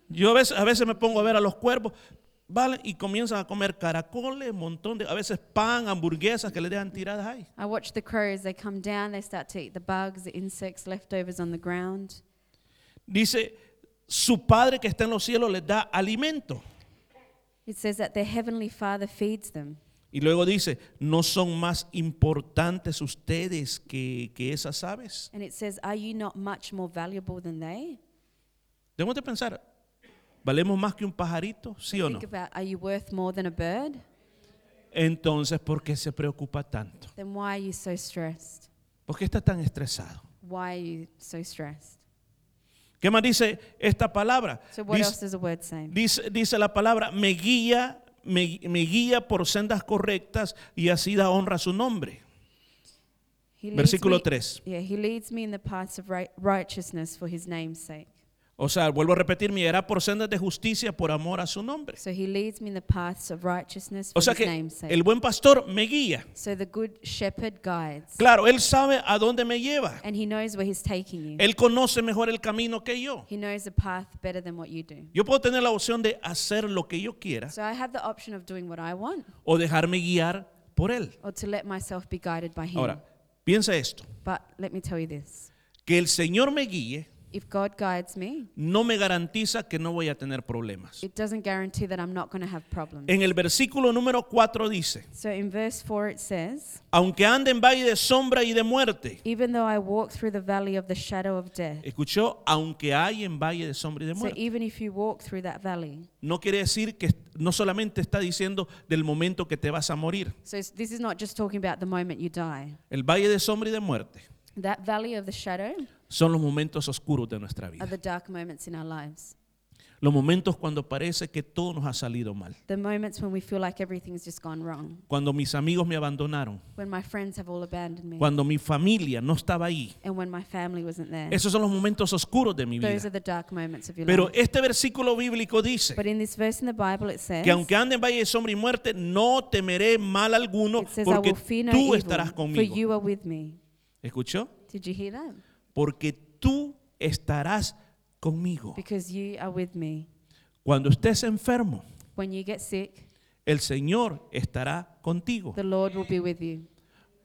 Yo a veces, a veces me pongo a ver a los cuervos, ¿vale? Y comienzan a comer caracoles, montón de, a veces pan, hamburguesas que le dejan tiradas ahí. I watch the crows, they come down, they start to eat the bugs, the insects, leftovers on the ground. Dice, su Padre que está en los cielos les da alimento. It says that their heavenly Father feeds them. Y luego dice, no son más importantes ustedes que, que esas aves. And it says, Are you not much more valuable than they? Debemos de pensar, ¿valemos más que un pajarito? ¿Sí o no? About, Are you worth more than a bird? Entonces, ¿por qué se preocupa tanto? Then why are you so stressed? ¿Por qué está tan estresado? Why are you so stressed? ¿Qué más dice esta palabra? So, what Dice- else does the word say? Dice, dice la palabra, me guía, me, me guía por sendas correctas y así da honra a su nombre. He leads Versículo me- 3. Yeah, he leads me in the paths of right, righteousness for his name's sake. O sea, vuelvo a repetir, me guiará por sendas de justicia por amor a su nombre. So he leads me in the paths of righteousness for O sea his que name's sake. el buen pastor me guía. so the good shepherd guides. Claro, él sabe a dónde me lleva. And he knows where he's taking you. Él conoce mejor el camino que yo. he knows the path better than what you do. Yo puedo tener la opción de hacer lo que yo quiera So I have the option of doing what I want o dejarme guiar por él. or to let myself be guided by him. Ahora, piensa esto, But let me tell you this. que el Señor me guíe If God guides me, no me garantiza que no voy a tener problemas. it doesn't guarantee that I'm not going to have problems. En el versículo número 4 dice, So in verse 4 it says, aunque ande en valle de sombra y de muerte. Even though I walk through the valley of the shadow of death. Escuchó, aunque hay en valle de sombra y de So muerte. even if you walk through that valley. No quiere decir que no solamente está diciendo del momento que te vas a morir. So this is not just talking about the moment you die. El valle de sombra y de muerte That valley of the shadow son los momentos oscuros de nuestra are vida. the dark moments in our lives. Los momentos cuando parece que todo nos ha salido mal. The moments when we feel like everything's just gone wrong. Cuando mis amigos me abandonaron. When my friends have all abandoned me. Cuando mi familia no estaba ahí. And when my family wasn't there. Esos son los momentos oscuros de mi Those vida. are the dark moments of your Pero life. este versículo bíblico dice But in this verse in the Bible it says, que aunque ande en valle de sombra y muerte, no temeré mal alguno says porque no tú estarás for conmigo. you are with me. ¿Escuchó? Did you hear that? Porque tú estarás conmigo. Because you are with me. Cuando estés enfermo, When you get sick, el Señor estará contigo. the Lord will be with you.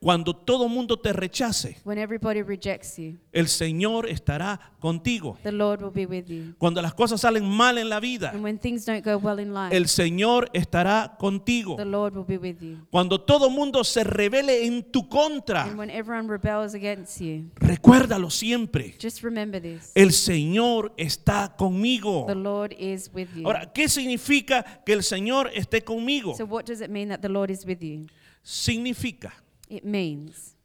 Cuando todo mundo te rechace, When everybody rejects you, el Señor estará contigo. the Lord will be with you. Cuando las cosas salen mal en la vida, And when things don't go well in life, el Señor estará contigo. the Lord will be with you. Cuando todo mundo se revele en tu contra, And when everyone rebels against you, recuérdalo siempre. just remember this. El Señor está conmigo. The Lord is with you. Ahora, ¿qué significa que el Señor esté conmigo? So what does it mean that the Lord is with you? Significa. It means.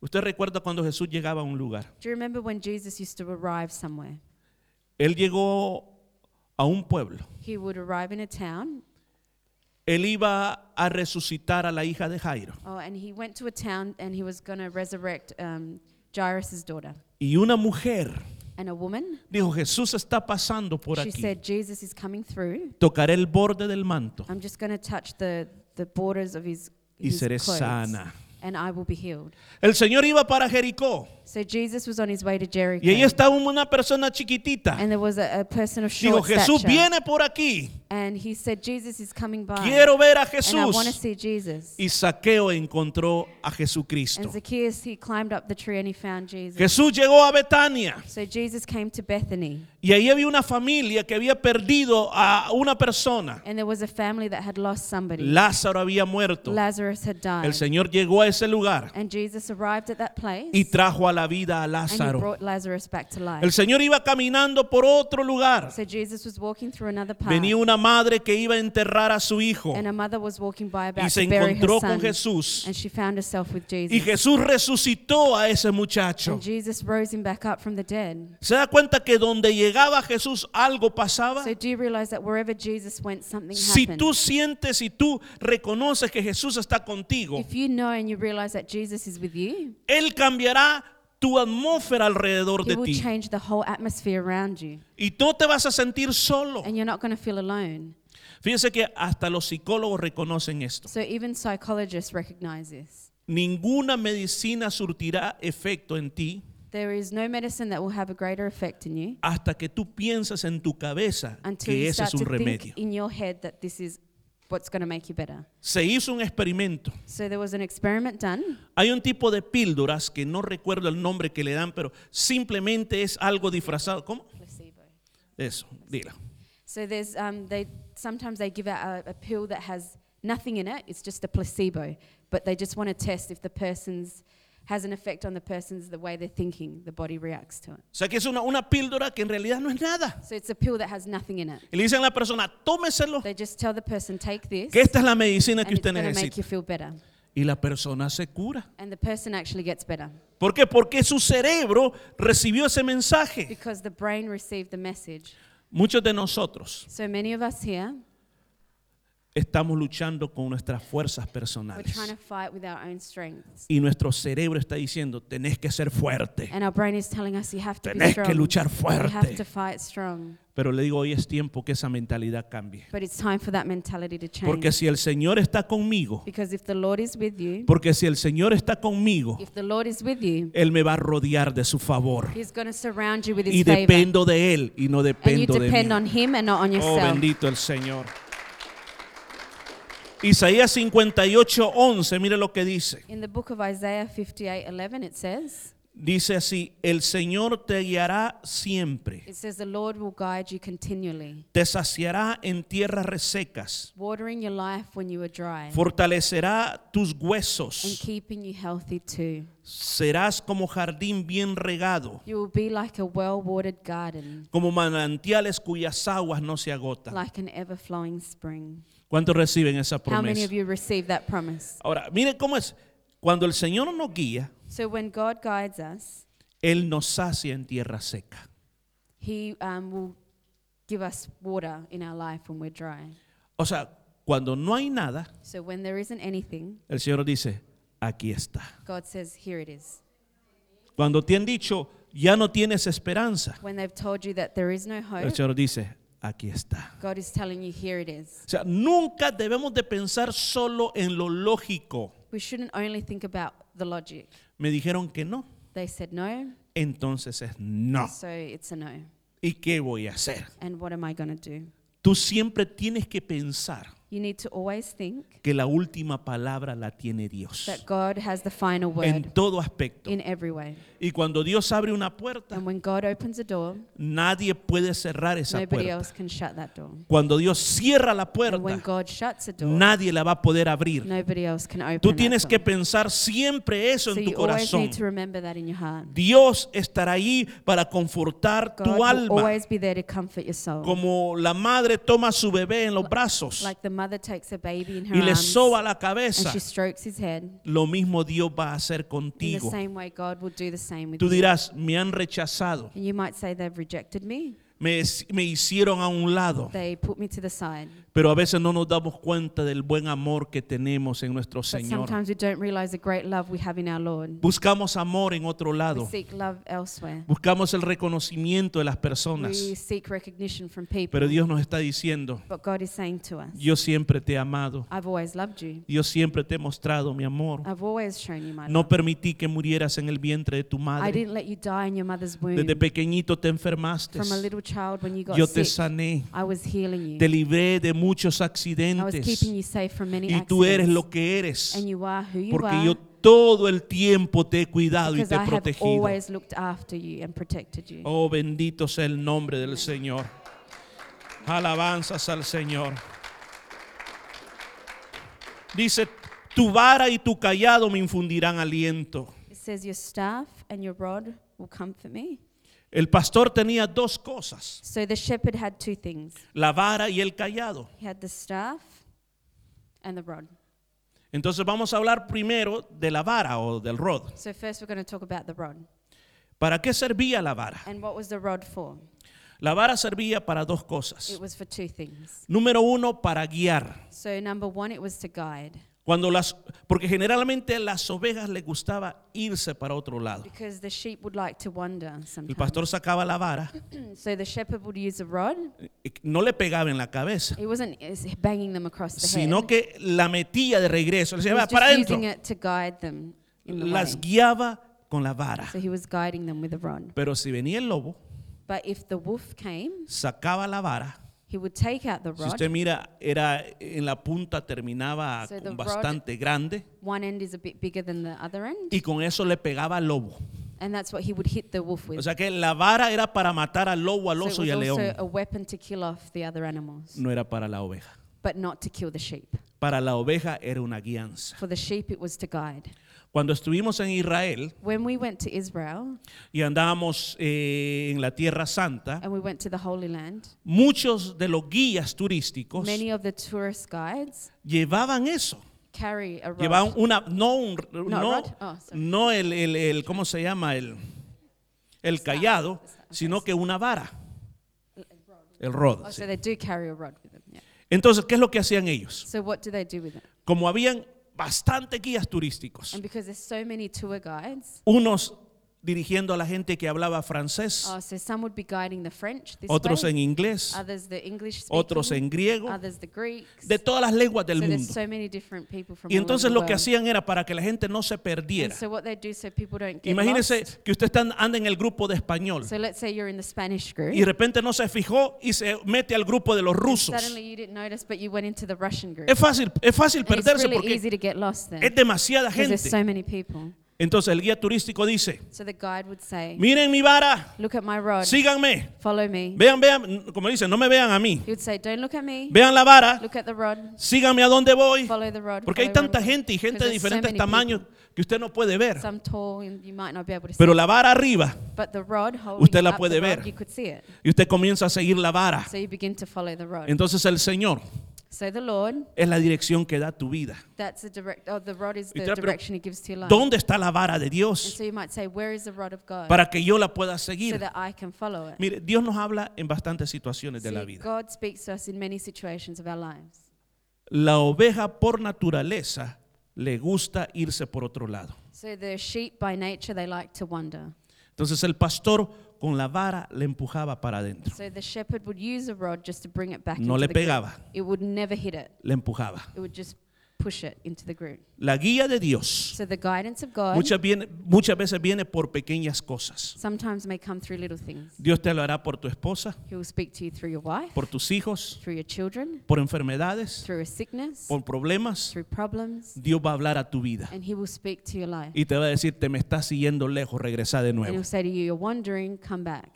Usted recuerda cuando Jesús llegaba a un lugar. Do you remember when Jesus used to arrive somewhere? Él llegó a un pueblo. He would arrive in a town, Él iba a resucitar a la hija de Jairo. oh, and he went to a town and he was going to resurrect um, Jairus' daughter. Y una mujer And a woman, dijo, Jesús está pasando por she aquí. said, Jesus is coming through. Tocaré el borde del manto I'm just going to touch the, the borders of his, y his seré clothes, sana. And I will be healed. El Señor iba para Jericó So Jesus was on his way to Jericho. y ahí estaba una persona chiquitita. And there was a, a person of Dijo, short Jesús stature. viene por aquí. And he said, Jesus is coming by. Quiero ver a and I want to Jesús. see Jesus. Y Saqueo encontró a And Jesucristo. Zacchaeus, he climbed up the tree and he found Jesus. Jesús llegó a Betania So Jesus came to Bethany. Y ahí había una familia que había perdido a una persona. And there was a family that had lost somebody. Lázaro había muerto. Lazarus had died. El Señor llegó a ese lugar and Jesus arrived at that place. y trajo a la vida a and he Lázaro. brought Lazarus back to life. El Señor iba caminando por otro lugar. so Jesus was walking through another path. Venía una madre que iba a enterrar a su hijo and a mother was walking by about y se to bury her encontró son. con Jesús. And she found herself with Jesus. Y Jesús resucitó a ese muchacho. and Jesus rose him back up from the dead. ¿Se da cuenta que donde llegaba Jesús algo pasaba? So do you realize that wherever Jesus went, something Si happened? tú sientes y tú reconoces que Jesús está contigo, if you know and you realize that Jesus is with you, Él cambiará tu atmósfera alrededor he de will ti. change the whole atmosphere around you. Y no te vas a sentir solo. And you're not going to feel alone. Fíjense que hasta los psicólogos reconocen esto. So even psychologists recognize this. Ninguna medicina surtirá efecto en ti There is no medicine that will have a greater effect in you hasta que tú pienses en tu cabeza until que you ese start es un to think remedio. in your head that this is what's going to make you better. Se hizo un experimento. So there was an experiment done. Hay un tipo de píldoras que no recuerdo el nombre que le dan, pero simplemente es algo disfrazado. ¿Cómo? Placebo. Eso, dila. So there's um, they sometimes they give out a, a pill that has nothing in it. It's just a placebo, but they just want to test if the person's has an effect on the person's the way they're thinking. The body reacts to it. O sea que es una, una píldora que en realidad no es nada. So it's a pill that has nothing in it. Y le dicen a la persona, tómeselo, They just tell the person take this, que esta es la medicina and que it's usted going to make necesita. you feel better. Y la persona se cura. And the person actually gets better ¿Por qué? Porque su cerebro recibió ese mensaje. because the brain received the message. Muchos de nosotros So many of us here, estamos luchando con nuestras fuerzas we're personales. trying to fight with our own strengths. Y nuestro cerebro está diciendo, tenés que ser fuerte. And our brain is telling us you have to be Tenés que luchar You have fuerte. to fight strong. Pero le digo, hoy es tiempo que esa mentalidad cambie. But it's time for that mentality to change. Porque si el Señor está conmigo, because if the Lord is with you, porque si el Señor está conmigo, if the Lord is with you, Él me va a rodear de su favor. He's going to surround you with Y favor. dependo de Él y no And you dependo de mí. on Him and not on Oh, bendito el Señor. Isaías 58, 11, mire lo que dice. In the book of Isaiah 58 11, it says, Dice así, el Señor te guiará siempre, It says, The Lord will guide you continually, te saciará en tierras resecas, watering your life when you are dry, fortalecerá tus and huesos, keeping you healthy too. serás como jardín bien regado, You will be like a well watered garden, como manantiales cuyas aguas no se agotan. like an ever flowing spring. ¿Cuántos reciben esa How many promesa? of you that promise? Ahora, mire cómo es. Cuando el Señor nos guía, So when God guides us, Él nos sacia en tierra seca. He um, will give us water in our life when we're dry. O sea, cuando no hay nada, So when there isn't anything, el Señor dice, aquí está. God says, Here it is. Cuando te han dicho, ya no tienes esperanza, When they've told you that there is no el hope, Señor dice, aquí está. God is telling you, Here it is. O sea, nunca debemos de pensar solo en lo lógico. We shouldn't only think about the logic. Me dijeron que no, They said no, entonces es no. so it's a no. ¿Y qué voy a hacer? And what am I to do? Tú siempre tienes que pensar You need to always think que la última palabra la tiene Dios. that God has the final En word todo aspecto. in every way. Y cuando Dios abre una puerta, And when God opens a door, nadie puede cerrar esa nobody puerta. else can shut that door. Cuando Dios cierra la And when puerta, God shuts a door, nadie la va a poder abrir. nobody else can open Tú that tienes door. que pensar siempre eso So en tu you always corazón. need to remember that in your heart. Dios estará ahí para confortar God tu will alma. always be there to comfort your soul. Como la madre toma a su bebé en los brazos Like the mother takes a baby in her y le arms soba la and cabeza. she strokes his head. Lo mismo Dios va a hacer In the contigo. same way, God will do the same with Tú you. dirás, me han rechazado, And you might say they've rejected me. Me, me hicieron a un lado. They put me to the side. Pero a veces no nos damos cuenta del buen amor que tenemos en nuestro But Señor. sometimes we don't realize the great love we have in our Lord. Buscamos amor en otro We lado. seek love elsewhere. Buscamos el reconocimiento de las personas. We seek recognition from people. Pero Dios nos está diciendo, But God is saying to us, yo siempre te he amado. I've always loved you. Yo siempre te he mostrado mi amor. I've always shown you my No love. permití que murieras en el vientre de tu I madre. didn't let you die in your mother's womb. Desde pequeñito te enfermaste. From a little child when you got Yo te sick, sané. I was healing you. Te libré de muchos I was accidentes. keeping you safe from many Y tú eres accidents. lo que eres. And you are who you Porque are yo todo el tiempo te he cuidado y because te he I have protegido. always looked after you and protected you. Oh, bendito sea el nombre del Señor. Alabanzas al Señor. Dice, tu vara y tu callado me infundirán aliento. It says, Your staff and your rod will comfort me. El pastor tenía dos cosas, So the shepherd had two things la vara y el callado. he had the staff and the rod. Entonces vamos a hablar primero de la vara o del rod. So first we're going to talk about the rod. ¿Para qué servía la vara? And what was the rod for? La vara servía para dos It cosas. was for two things. Número uno, para guiar. So number one, it was to guide. Cuando las, porque generalmente las ovejas les gustaba irse para otro lado. Because the sheep would like to wander El sometimes. pastor sacaba la vara, [clears throat] So the shepherd would use a rod. no le pegaba en la cabeza, He wasn't is banging them across the sino head. que la metía de regreso. Le He decía, was "Va para just adentro. using it to guide them in the Las way. guiaba con la vara. So he was guiding them with a rod. Pero si venía el lobo, But if the wolf came, sacaba la vara. He would take out the Si rod. usted mira, era en la punta terminaba So the con rod- bastante grande One end is a bit bigger than the other end. y con eso le pegaba al lobo. And that's what he would hit the wolf with. O sea que la vara era para matar al lobo, al so oso y al was also león. a weapon to kill off the other animals, No era para la oveja. But not to kill the sheep. Para la oveja era una guianza. For the sheep, it was to guide. Cuando estuvimos en Israel When we went to Israel y andábamos eh, en la Tierra Santa, and we went to the Holy Land, muchos de los guías turísticos many of the tourist guides llevaban eso. carry a rod. Llevaban una, no, un, Not no, rod? Oh, sorry. no el, el- el- ¿cómo se llama? El, el callado, sino que una vara. El rod. Oh, sí. so they do carry a rod. Entonces, ¿qué es lo que hacían ellos? So what do they do with it? Como habían bastantes guías turísticos, And because there's so many tour guides, unos dirigiendo a la gente que hablaba francés, oh, so some would be guiding the French this otros way, en inglés, others the English speaking, otros en griego, others the Greeks. de todas las lenguas del so there's mundo. so many different people from Y all over entonces the lo que world. hacían era para que la gente no se And perdiera. so what they do so people don't get Imagínese lost. que usted está, anda en el grupo de español So let's say you're in the Spanish group. y de repente no se fijó y se mete al grupo de los rusos. Suddenly you didn't notice, but you went into the Russian group. Es fácil, es fácil And it's perderse really porque easy to get lost there. es demasiada Because there's gente. so many people. Entonces el guía turístico dice, So the guide would say, miren mi vara, look at my rod, síganme, follow me. vean, vean, como dicen, no me vean a mí, say, don't look at me, vean la vara, look at the rod, síganme a dónde voy, follow the rod. porque hay follow tanta where I'm gente y going." gente de so diferentes many tamaños que usted no puede ver. Some tall and you might not be able to see. Pero la vara arriba But the rod holding Usted la puede rod, ver. you could see it. y usted comienza a seguir la vara. So you begin to follow the rod. Entonces el Señor So the Lord, es la dirección que da tu vida. that's the direct. Oh, the rod is the direction He gives to your life. ¿Dónde está la vara de And Dios so you might say, where is the rod of God? para que yo la pueda so seguir? that I can follow it. Mire, Dios nos habla en bastantes situaciones de la See, vida. God speaks to us in many situations of our lives. La oveja por naturaleza le gusta irse por otro lado. So the sheep by nature, they like to wander. Entonces el pastor con la vara le empujaba para adentro, So the shepherd would use a rod just to bring it back No into le the group. pegaba. It would never hit it. le empujaba. It would just push it into the group. La guía de Dios So the guidance of God muchas, viene- muchas veces viene por pequeñas cosas. sometimes may come through little things. Dios te lo hará por tu esposa, He will speak to you through your wife, por tus hijos, through your children, por enfermedades, through a sickness, por problemas. through problems, Dios va a hablar a tu vida and He will speak to your life. y te va a decir, te me estás siguiendo lejos, regresa de And nuevo. He'll say to you, You're wandering, come back.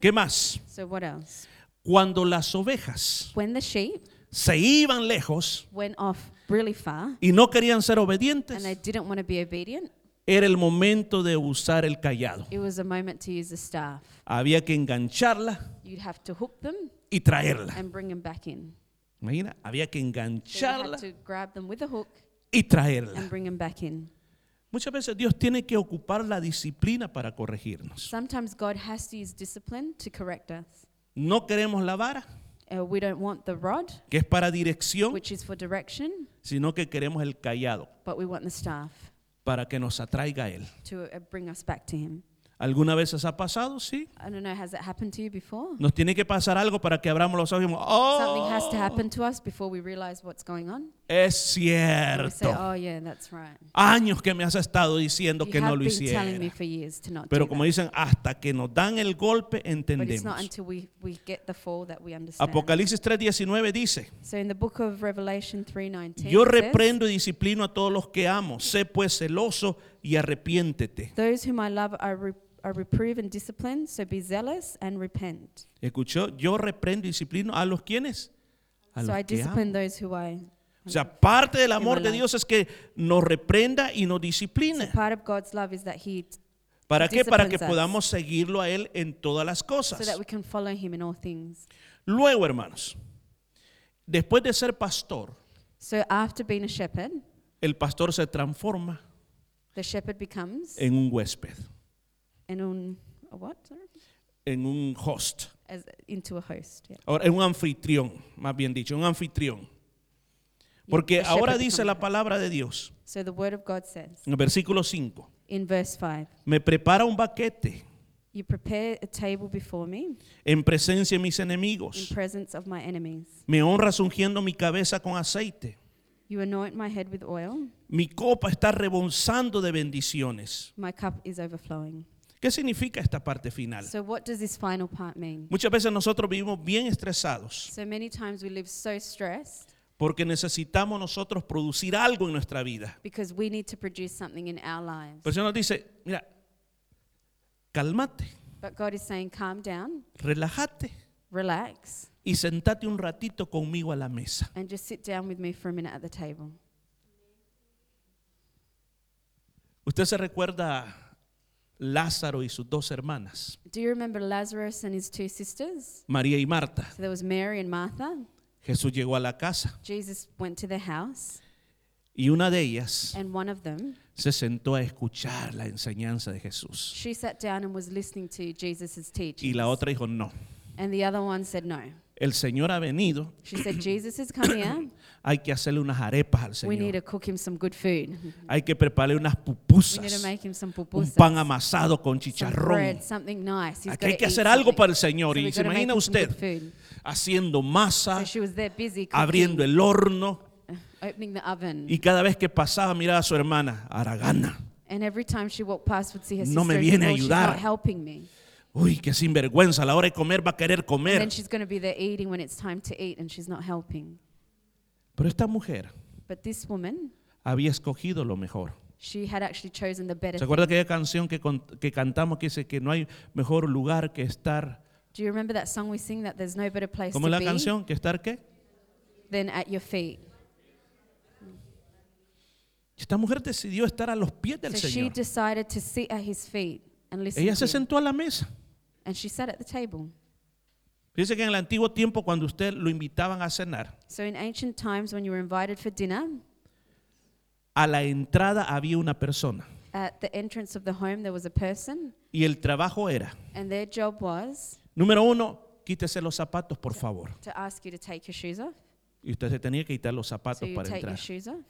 ¿Qué más? So what else? Cuando las ovejas When the sheep se iban lejos went off really far y no querían ser and obedientes, they didn't want to be obedient, era el momento de usar el callado. it was a moment to use the staff. Había que engancharla You'd have to hook them y traerla. and bring them back in. Imagina, había que So you engancharla had to grab them with a hook y traerla. and bring them back in. Muchas veces Dios tiene que ocupar la disciplina para corregirnos. Sometimes God has to use discipline to correct us. No queremos la vara, Uh, we don't want the rod, que es para dirección, which is for direction, sino que queremos el callado but we want the staff para que nos atraiga a Él. to uh, bring us back to Him. ¿Alguna vez os ha pasado? Sí. I don't know, has that happened to you before? Nos tiene que pasar algo para que abramos los ojos y digamos, Something has to oh, happen to us before we realize what's going on. Es And we say, cierto. oh, yeah, that's right. Años que me has estado diciendo You que no have lo been telling me hiciera. for years to not Pero do como that. dicen, hasta que nos dan el golpe, But it's not entendemos. until we, we get the fall that we understand. Apocalipsis 3:19 dice, So in the book of Revelation 3:19, yo it says, reprendo y disciplino a todos los que amo. Sé pues celoso y arrepiéntete. Those whom I love, I, re- I reprove and discipline, so be zealous and repent. ¿Escuchó? Yo reprendo y disciplino a los quienes? A So los I que amo. discipline those who I. O sea, parte del amor de. Dios es que nos reprenda y nos So part of God's love is that He, ¿Para qué? Para que us. podamos seguirlo a Él en todas las so cosas. that we can follow Him in all things. Luego, hermanos, después de ser pastor, So after being a shepherd, el pastor se transforma the shepherd becomes en un huésped, an un, a what? Sorry? en un host, As into a host. Yeah. ahora, en un anfitrión, más bien dicho, un anfitrión. Porque shepherd ahora dice la palabra de Dios, So the word of God says en el versículo 5, in verse 5, me prepara un baquete You prepare a table before me en presencia de mis in enemigos. presence of my enemies. Me honras ungiendo mi cabeza con aceite. You anoint my head with oil. Mi copa está rebosando de bendiciones. My cup is overflowing. ¿Qué significa esta parte final? So what does this final part mean? Muchas veces nosotros vivimos bien estresados So many times we live so stressed porque necesitamos nosotros producir algo en nuestra vida. because we need to produce something in our lives. Pero el Señor nos dice, mira, cálmate, But God is saying, calm down, relájate relax, y sentate un ratito conmigo a la mesa. and just sit down with me for a minute at the table. Usted se recuerda Lázaro y sus dos hermanas, Do you remember Lazarus and his two sisters? María y Marta. So there was Mary and Martha. Jesús llegó a la casa Jesus went to their house, y una de ellas and one of them, se sentó a escuchar la enseñanza de Jesús. she sat down and was listening to Jesus' teaching. Y la otra dijo, no, And the other one said no. el Señor ha venido, She said, Jesus come here. [coughs] hay que hacerle unas arepas al We need Señor. to cook him some good food. [laughs] Hay que prepararle unas We need to pupusas, make him some un pupusas, pan amasado con some chicharrón. bread, something nice. He's Aquí hay que hacer algo para el Señor. So Y se imagina usted haciendo masa, So she was there busy cooking, abriendo el horno. [laughs] opening the oven. Y cada vez que pasaba miraba a su hermana, Aragana. And every time she walked past would see her No me viene a say, "Oh, she's ayudar." Uy, qué sinvergüenza. A la hora de comer va a querer comer. Pero esta mujer But this woman, había escogido lo mejor. she had actually chosen the better ¿Se thing. acuerda aquella canción que, con- que cantamos que dice que no hay mejor lugar que estar? Do you remember that song we sing that there's no better place ¿Cómo to es la be canción? ¿Que estar qué? than at your feet? Esta mujer decidió estar a los pies del So she Señor. decided to sit at his feet and listen Ella to se him. sentó a la mesa. And she sat at the table. Dice que en el antiguo tiempo cuando usted lo invitaban a cenar, So in ancient times when you were invited for dinner, a la entrada había una persona at the entrance of the home there was a person y el trabajo era, and their job was número uno, quítese los zapatos por favor. to ask you to take your shoes off. Y usted se tenía que quitar los So zapatos you para take your entrar. shoes off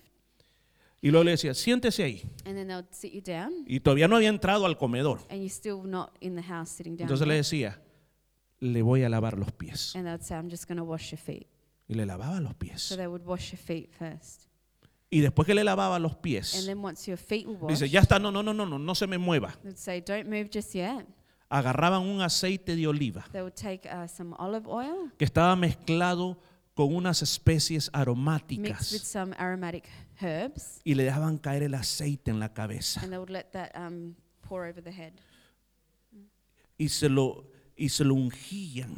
Y luego le decía, siéntese ahí. and then they'll sit you down Y todavía no había entrado al comedor. and you're still not in the house sitting down. Entonces le yet. decía, le voy a lavar los pies. And say, I'm just going to wash your feet. Y le lavaba los So pies. they would wash your feet first. Y después que le lavaba los And pies, then once your feet were washed, dice, ya está, no, no, no, no, no, no se me mueva. they'd say, Don't move just yet. Agarraban un aceite de oliva They would take uh, some olive oil que estaba mezclado con unas especies mixed with aromáticas some aromatic herbs, y le dejaban caer el aceite en la cabeza and they would let that um, pour over the head. y se lo, y se lo ungían.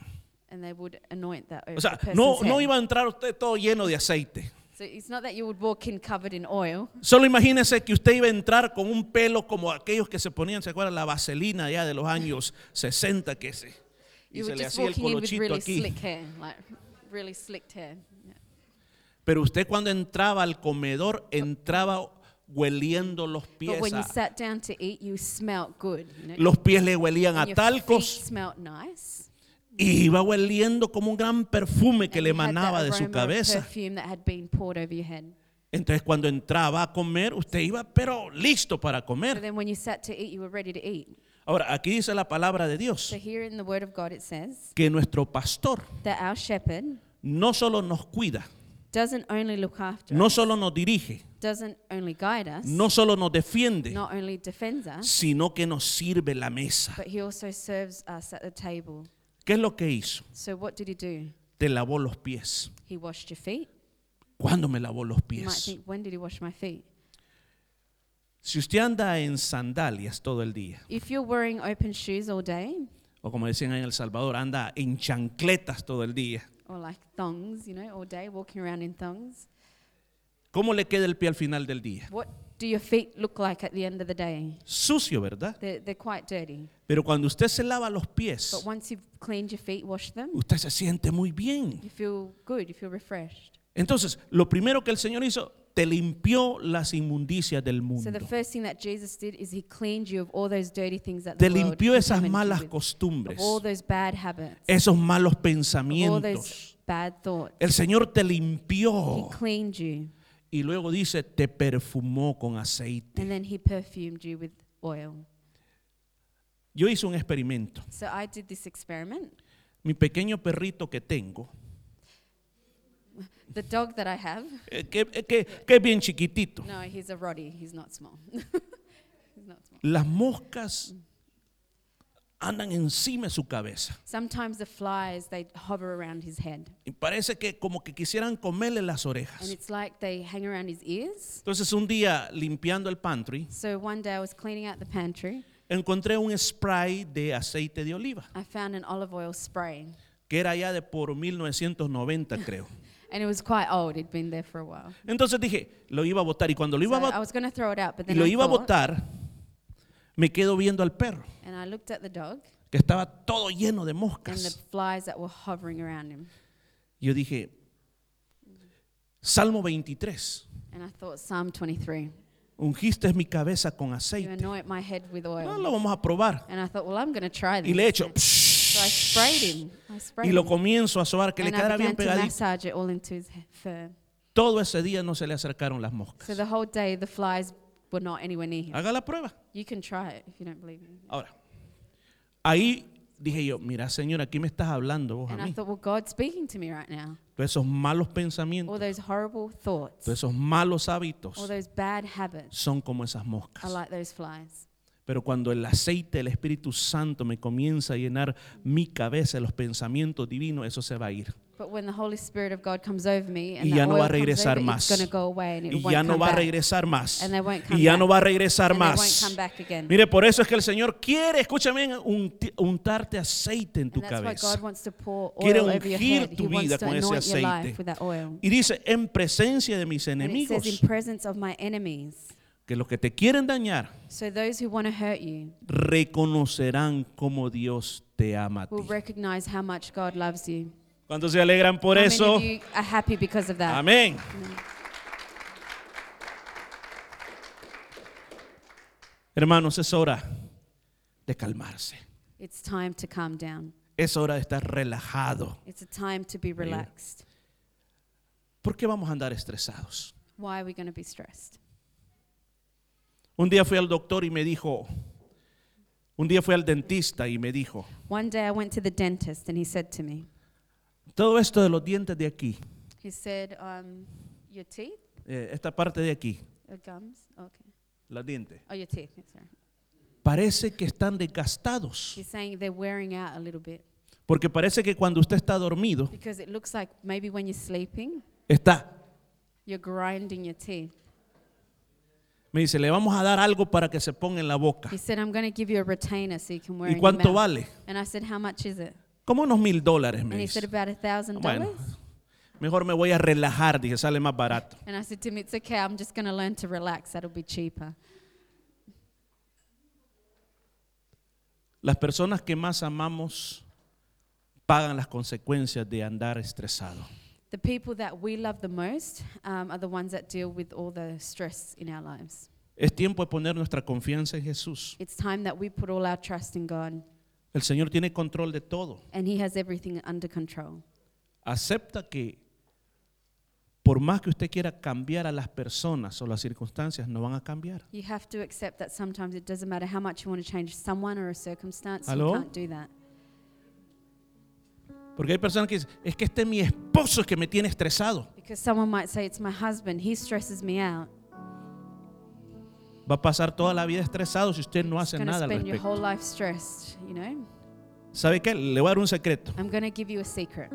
And they would anoint that over O sea, the person's no, head. no iba a entrar usted todo lleno de aceite. So it's not that you would walk in covered in oil. Solo imagínese que usted iba a entrar con un pelo como aquellos que se ponían, ¿se acuerdan? La vaselina ya de los años 60 que se, y You se le hacía el colochito really aquí. slick hair, like really slicked hair. Yeah. Pero usted cuando entraba al comedor, entraba hueliendo los pies. But when you a- sat down to eat, you smelt good. You know? los pies le huelían a talcos nice. y iba hueliendo como un gran perfume que and le emanaba de su cabeza. Entonces cuando entraba a comer, usted iba pero listo para comer. then when you sat to eat, you were ready to eat. Ahora, aquí dice la palabra de Dios So here in the Word of God it says que nuestro pastor that our shepherd no solo nos cuida, doesn't only look after no us, solo nos dirige, doesn't only guide us, no solo nos defiende, not only defends us, sino que nos sirve la mesa. but he also serves us at the table. ¿Qué es lo que hizo? So what did he do? Te lavó los pies. He washed your feet. ¿Cuándo me lavó los You might pies? think, when did he wash my feet? Si usted anda en sandalias todo el día, If you're wearing open shoes all day, o como decían en El Salvador, anda en chancletas todo el día, or like thongs, you know, all day, walking around in thongs, ¿cómo le queda el pie al final del día? what do your feet look like at the end of the day? Sucio, ¿verdad? They're, they're quite dirty. Pero cuando usted se lava los pies, But once you've cleaned your feet, washed them, usted se siente muy bien. you feel good, you feel refreshed. Entonces, lo primero que el Señor hizo, te limpió las inmundicias del So mundo. the first thing that Jesus did is he cleaned you of all those dirty things that Te world limpió esas contaminated malas you with, costumbres, of all those bad habits, esos malos of all pensamientos. those bad thoughts. El Señor te He limpió cleaned you, y luego dice, te perfumó con aceite. and then he perfumed you with oil. Yo hice un experimento. So I did this experiment. Mi pequeño perrito que tengo, The dog that I have, eh, que, eh, que- que es bien chiquitito, no, he's a Roddy. He's not small. [laughs] he's not small. las moscas andan encima de su cabeza. Sometimes the flies they hover around his head, Y parece que como que quisieran comerle las and orejas. it's like they hang around his ears. Entonces un día limpiando el pantry, So one day I was cleaning out the pantry. encontré un spray de aceite de oliva, I found an olive oil spray, que era ya de por 1990 creo. And it was quite old. It'd been there for a while. Entonces dije, lo iba a botar y cuando lo iba a, I was going to throw it out, but y then lo I iba a thought, botar, me quedo viendo al perro, and I looked at the dog que estaba todo lleno de and the moscas. flies that were hovering around him, Yo dije, Salmo 23, and I thought Psalm 23. ungiste mi cabeza con You aceite. anoint my head with No, oil, lo vamos a probar. and I thought, well, I'm going to try this. Y le echo, So I sprayed him. I sprayed y lo comienzo a sobar, que le quedara bien pegadito. all. Todo ese día no se le acercaron las moscas. So the whole day, the flies were not anywhere near him. Haga la prueba. You can try it if you don't believe me. Ahora, ahí dije yo, mira Señor, aquí me estás hablando vos a And I mí. thought, well, God's speaking to me right now. Todos esos malos All pensamientos, those horrible thoughts, todos esos malos hábitos all those bad habits son como esas are moscas. like those flies. Pero cuando el aceite del Espíritu Santo me comienza a llenar mi cabeza los pensamientos divinos, eso se va a ir. But when the Holy Spirit of God comes over me and Y ya no va a regresar más. Y ya no va a regresar más. Y ya no va a regresar más. Mire, por eso es que el Señor quiere, escúchame, untarte aceite en tu cabeza. Quiere ungir tu vida con ese aceite. Y dice, en presencia de mis enemigos, que los que te quieren dañar, So those who want to hurt you reconocerán como Dios te ama a ti. will recognize how much God loves you. ¿Cuántos se alegran por how eso? many of you are happy because of that? Amén. Hermanos, es hora de calmarse. It's time to calm down. Es hora de estar relajado. It's a time to be relaxed. ¿Por qué vamos a andar estresados? Why are we going to be stressed? Un día fui al doctor y me dijo, un día fui al dentista y me dijo, One day I went to the dentist and he said to me, todo esto de los dientes de aquí, he said, um, your teeth, eh, esta parte de aquí, your gums, okay. los dientes, Oh, your teeth, yes, parece que están desgastados. He's saying they're wearing out a little bit Porque parece que cuando usted está dormido, because it looks like maybe when you're sleeping, está. you're grinding your teeth. Me dice, le vamos a dar algo para que se ponga en la boca. He said, I'm going to give you a retainer so you can wear ¿Y it in your cuánto mouth. vale? And I said, how much is it? Como unos mil dólares, me And he dice. said, about a thousand Bueno, dollars. mejor me voy a relajar, dije, sale más barato. And I said to him, it's okay, I'm just going to learn to relax. That'll be cheaper. Las personas que más amamos pagan las consecuencias de andar estresado. The people that we love the most um, are the ones that deal with all the stress in our lives. Es tiempo de poner nuestra confianza en Jesús. It's time that we put all our trust in God, El Señor tiene control de todo. and He has everything under control. Acepta que por más que usted quiera cambiar a las personas o las circunstancias, no van a cambiar. You have to accept that sometimes it doesn't matter how much you want to change someone or a circumstance, Hello? you can't do that. Porque hay personas que dicen, es que este es mi esposo es que me tiene estresado. Because someone might say, It's my husband, he stresses me out. Va a pasar toda la vida estresado si usted no hace nada al spend your respecto. whole life stressed, you know? ¿Sabe qué? Le voy a dar un secreto. I'm to give you a secret.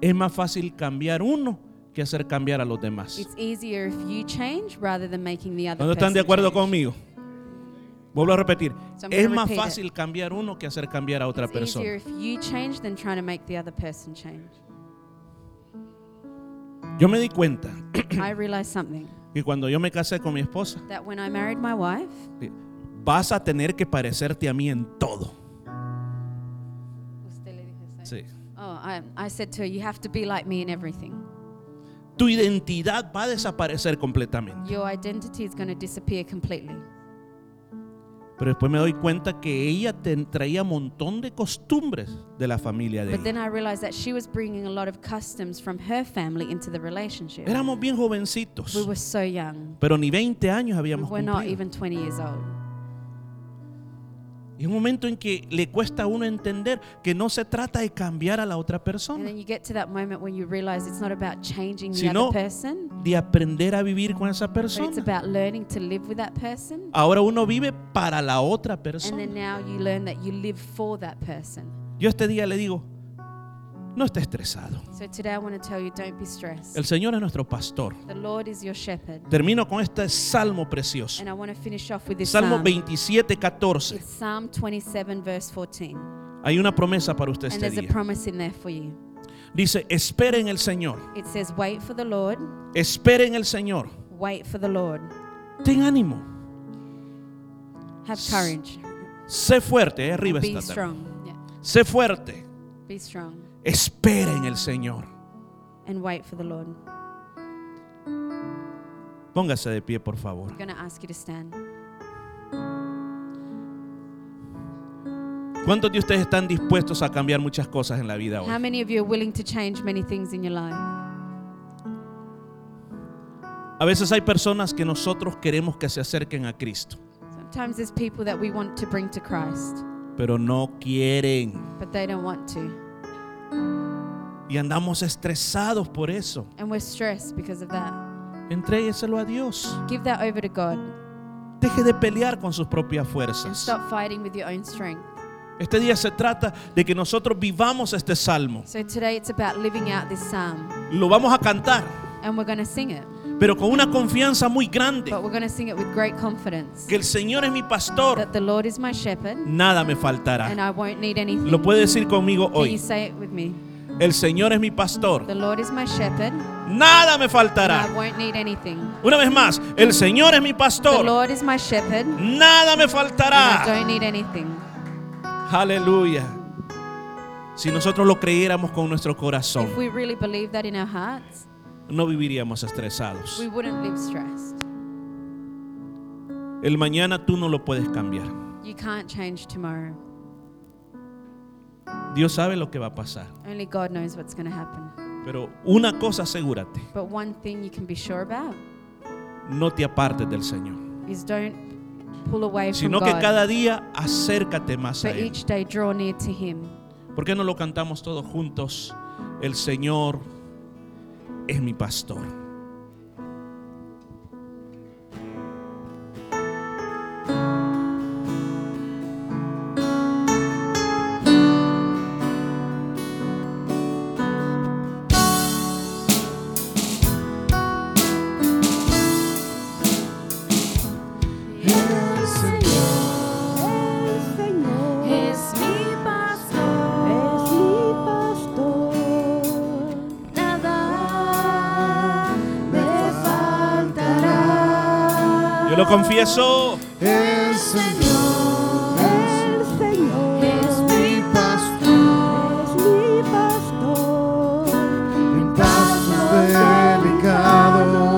Es más fácil cambiar uno que hacer cambiar a los demás. It's easier if you change rather than making the other ¿Cuándo están de acuerdo change. conmigo? Vuelvo a repetir. So Es más repeat it. fácil cambiar uno que hacer cambiar a otra It's persona. change person. Yo me di cuenta [coughs] que cuando yo me casé con mi esposa, that when I married my wife, vas a tener que parecerte a mí en todo. Sí. Oh, I, I said to her, You have to be like me in everything. Tu identidad va a desaparecer completamente. Your identity is going to disappear completely. Pero después me doy cuenta que ella traía un montón de costumbres de la familia de But then I realized that she was bringing a lot of customs from her family into the relationship. Éramos bien jovencitos, We were so young. pero ni 20 años We habíamos were not cumplido. even 20 years old. Y un momento en que le cuesta a uno entender que no se trata de cambiar a la otra persona, then you get to that moment when you realize it's not about changing the Sino- other person, de aprender a vivir con esa but it's persona. about learning to live with that person. Ahora uno vive para la otra And persona. then now you learn that you live for that person. Yo este día le digo, no esté estresado. So today I want to tell you don't be stressed. El Señor es nuestro pastor. The Lord is your shepherd. Termino con este salmo precioso. And I want to finish off with this Salmo psalm. 27, 14. It's Psalm 27, verse 14. Hay una promesa para usted And este there's a día. promise in there for you. Dice, espere en el Señor. It says, Wait for the Lord, Espere en el Señor. wait for the Lord. Ten ánimo. Have courage. Sé fuerte. ahí arriba Be está. también. strong. Yeah. Sé fuerte. Be strong Espera en el Señor. and wait for the Lord. Póngase de pie, por favor. I'm ask you to stand. ¿Cuántos de ustedes están dispuestos a cambiar muchas cosas en la vida How hoy? many of you are willing to change many things in your life? A veces hay personas que nosotros queremos que se acerquen a Cristo, Sometimes there's people that we want to bring to Christ, pero no quieren. but they don't want to. Y andamos estresados por eso. And we're stressed because of that. Entrégueselo a Dios. Give that over to God Deje de pelear con sus propias and fuerzas. stop fighting with your own strength. Este día se trata de que nosotros vivamos este salmo. So today it's about living out this psalm, Lo vamos a cantar, and we're going to sing it. Pero con una confianza muy grande. But we're going to sing it with great confidence Que el Señor es mi pastor. that the Lord is my shepherd Nada me faltará. and I won't need anything. Lo puede decir conmigo Can you hoy. say it with me? El Señor es mi pastor. The Lord is my shepherd Nada me and I faltará. won't need anything. Una vez más, el Señor es mi The pastor. Lord is my shepherd Nada me I faltará. don't need anything. Aleluya. Si nosotros lo creyéramos con nuestro corazón, If we really believe that in our hearts, no viviríamos estresados. we wouldn't live stressed. El mañana tú no lo puedes cambiar. You can't change tomorrow. Dios sabe lo que va a pasar. Only God knows what's going to happen. Pero una cosa asegúrate, But one thing you can be sure about no te apartes del Señor, is don't pull away from sino que God, cada día acércate más a Él. each day draw near to Him. ¿Por qué no lo cantamos todos juntos? El Señor es mi pastor. Confieso.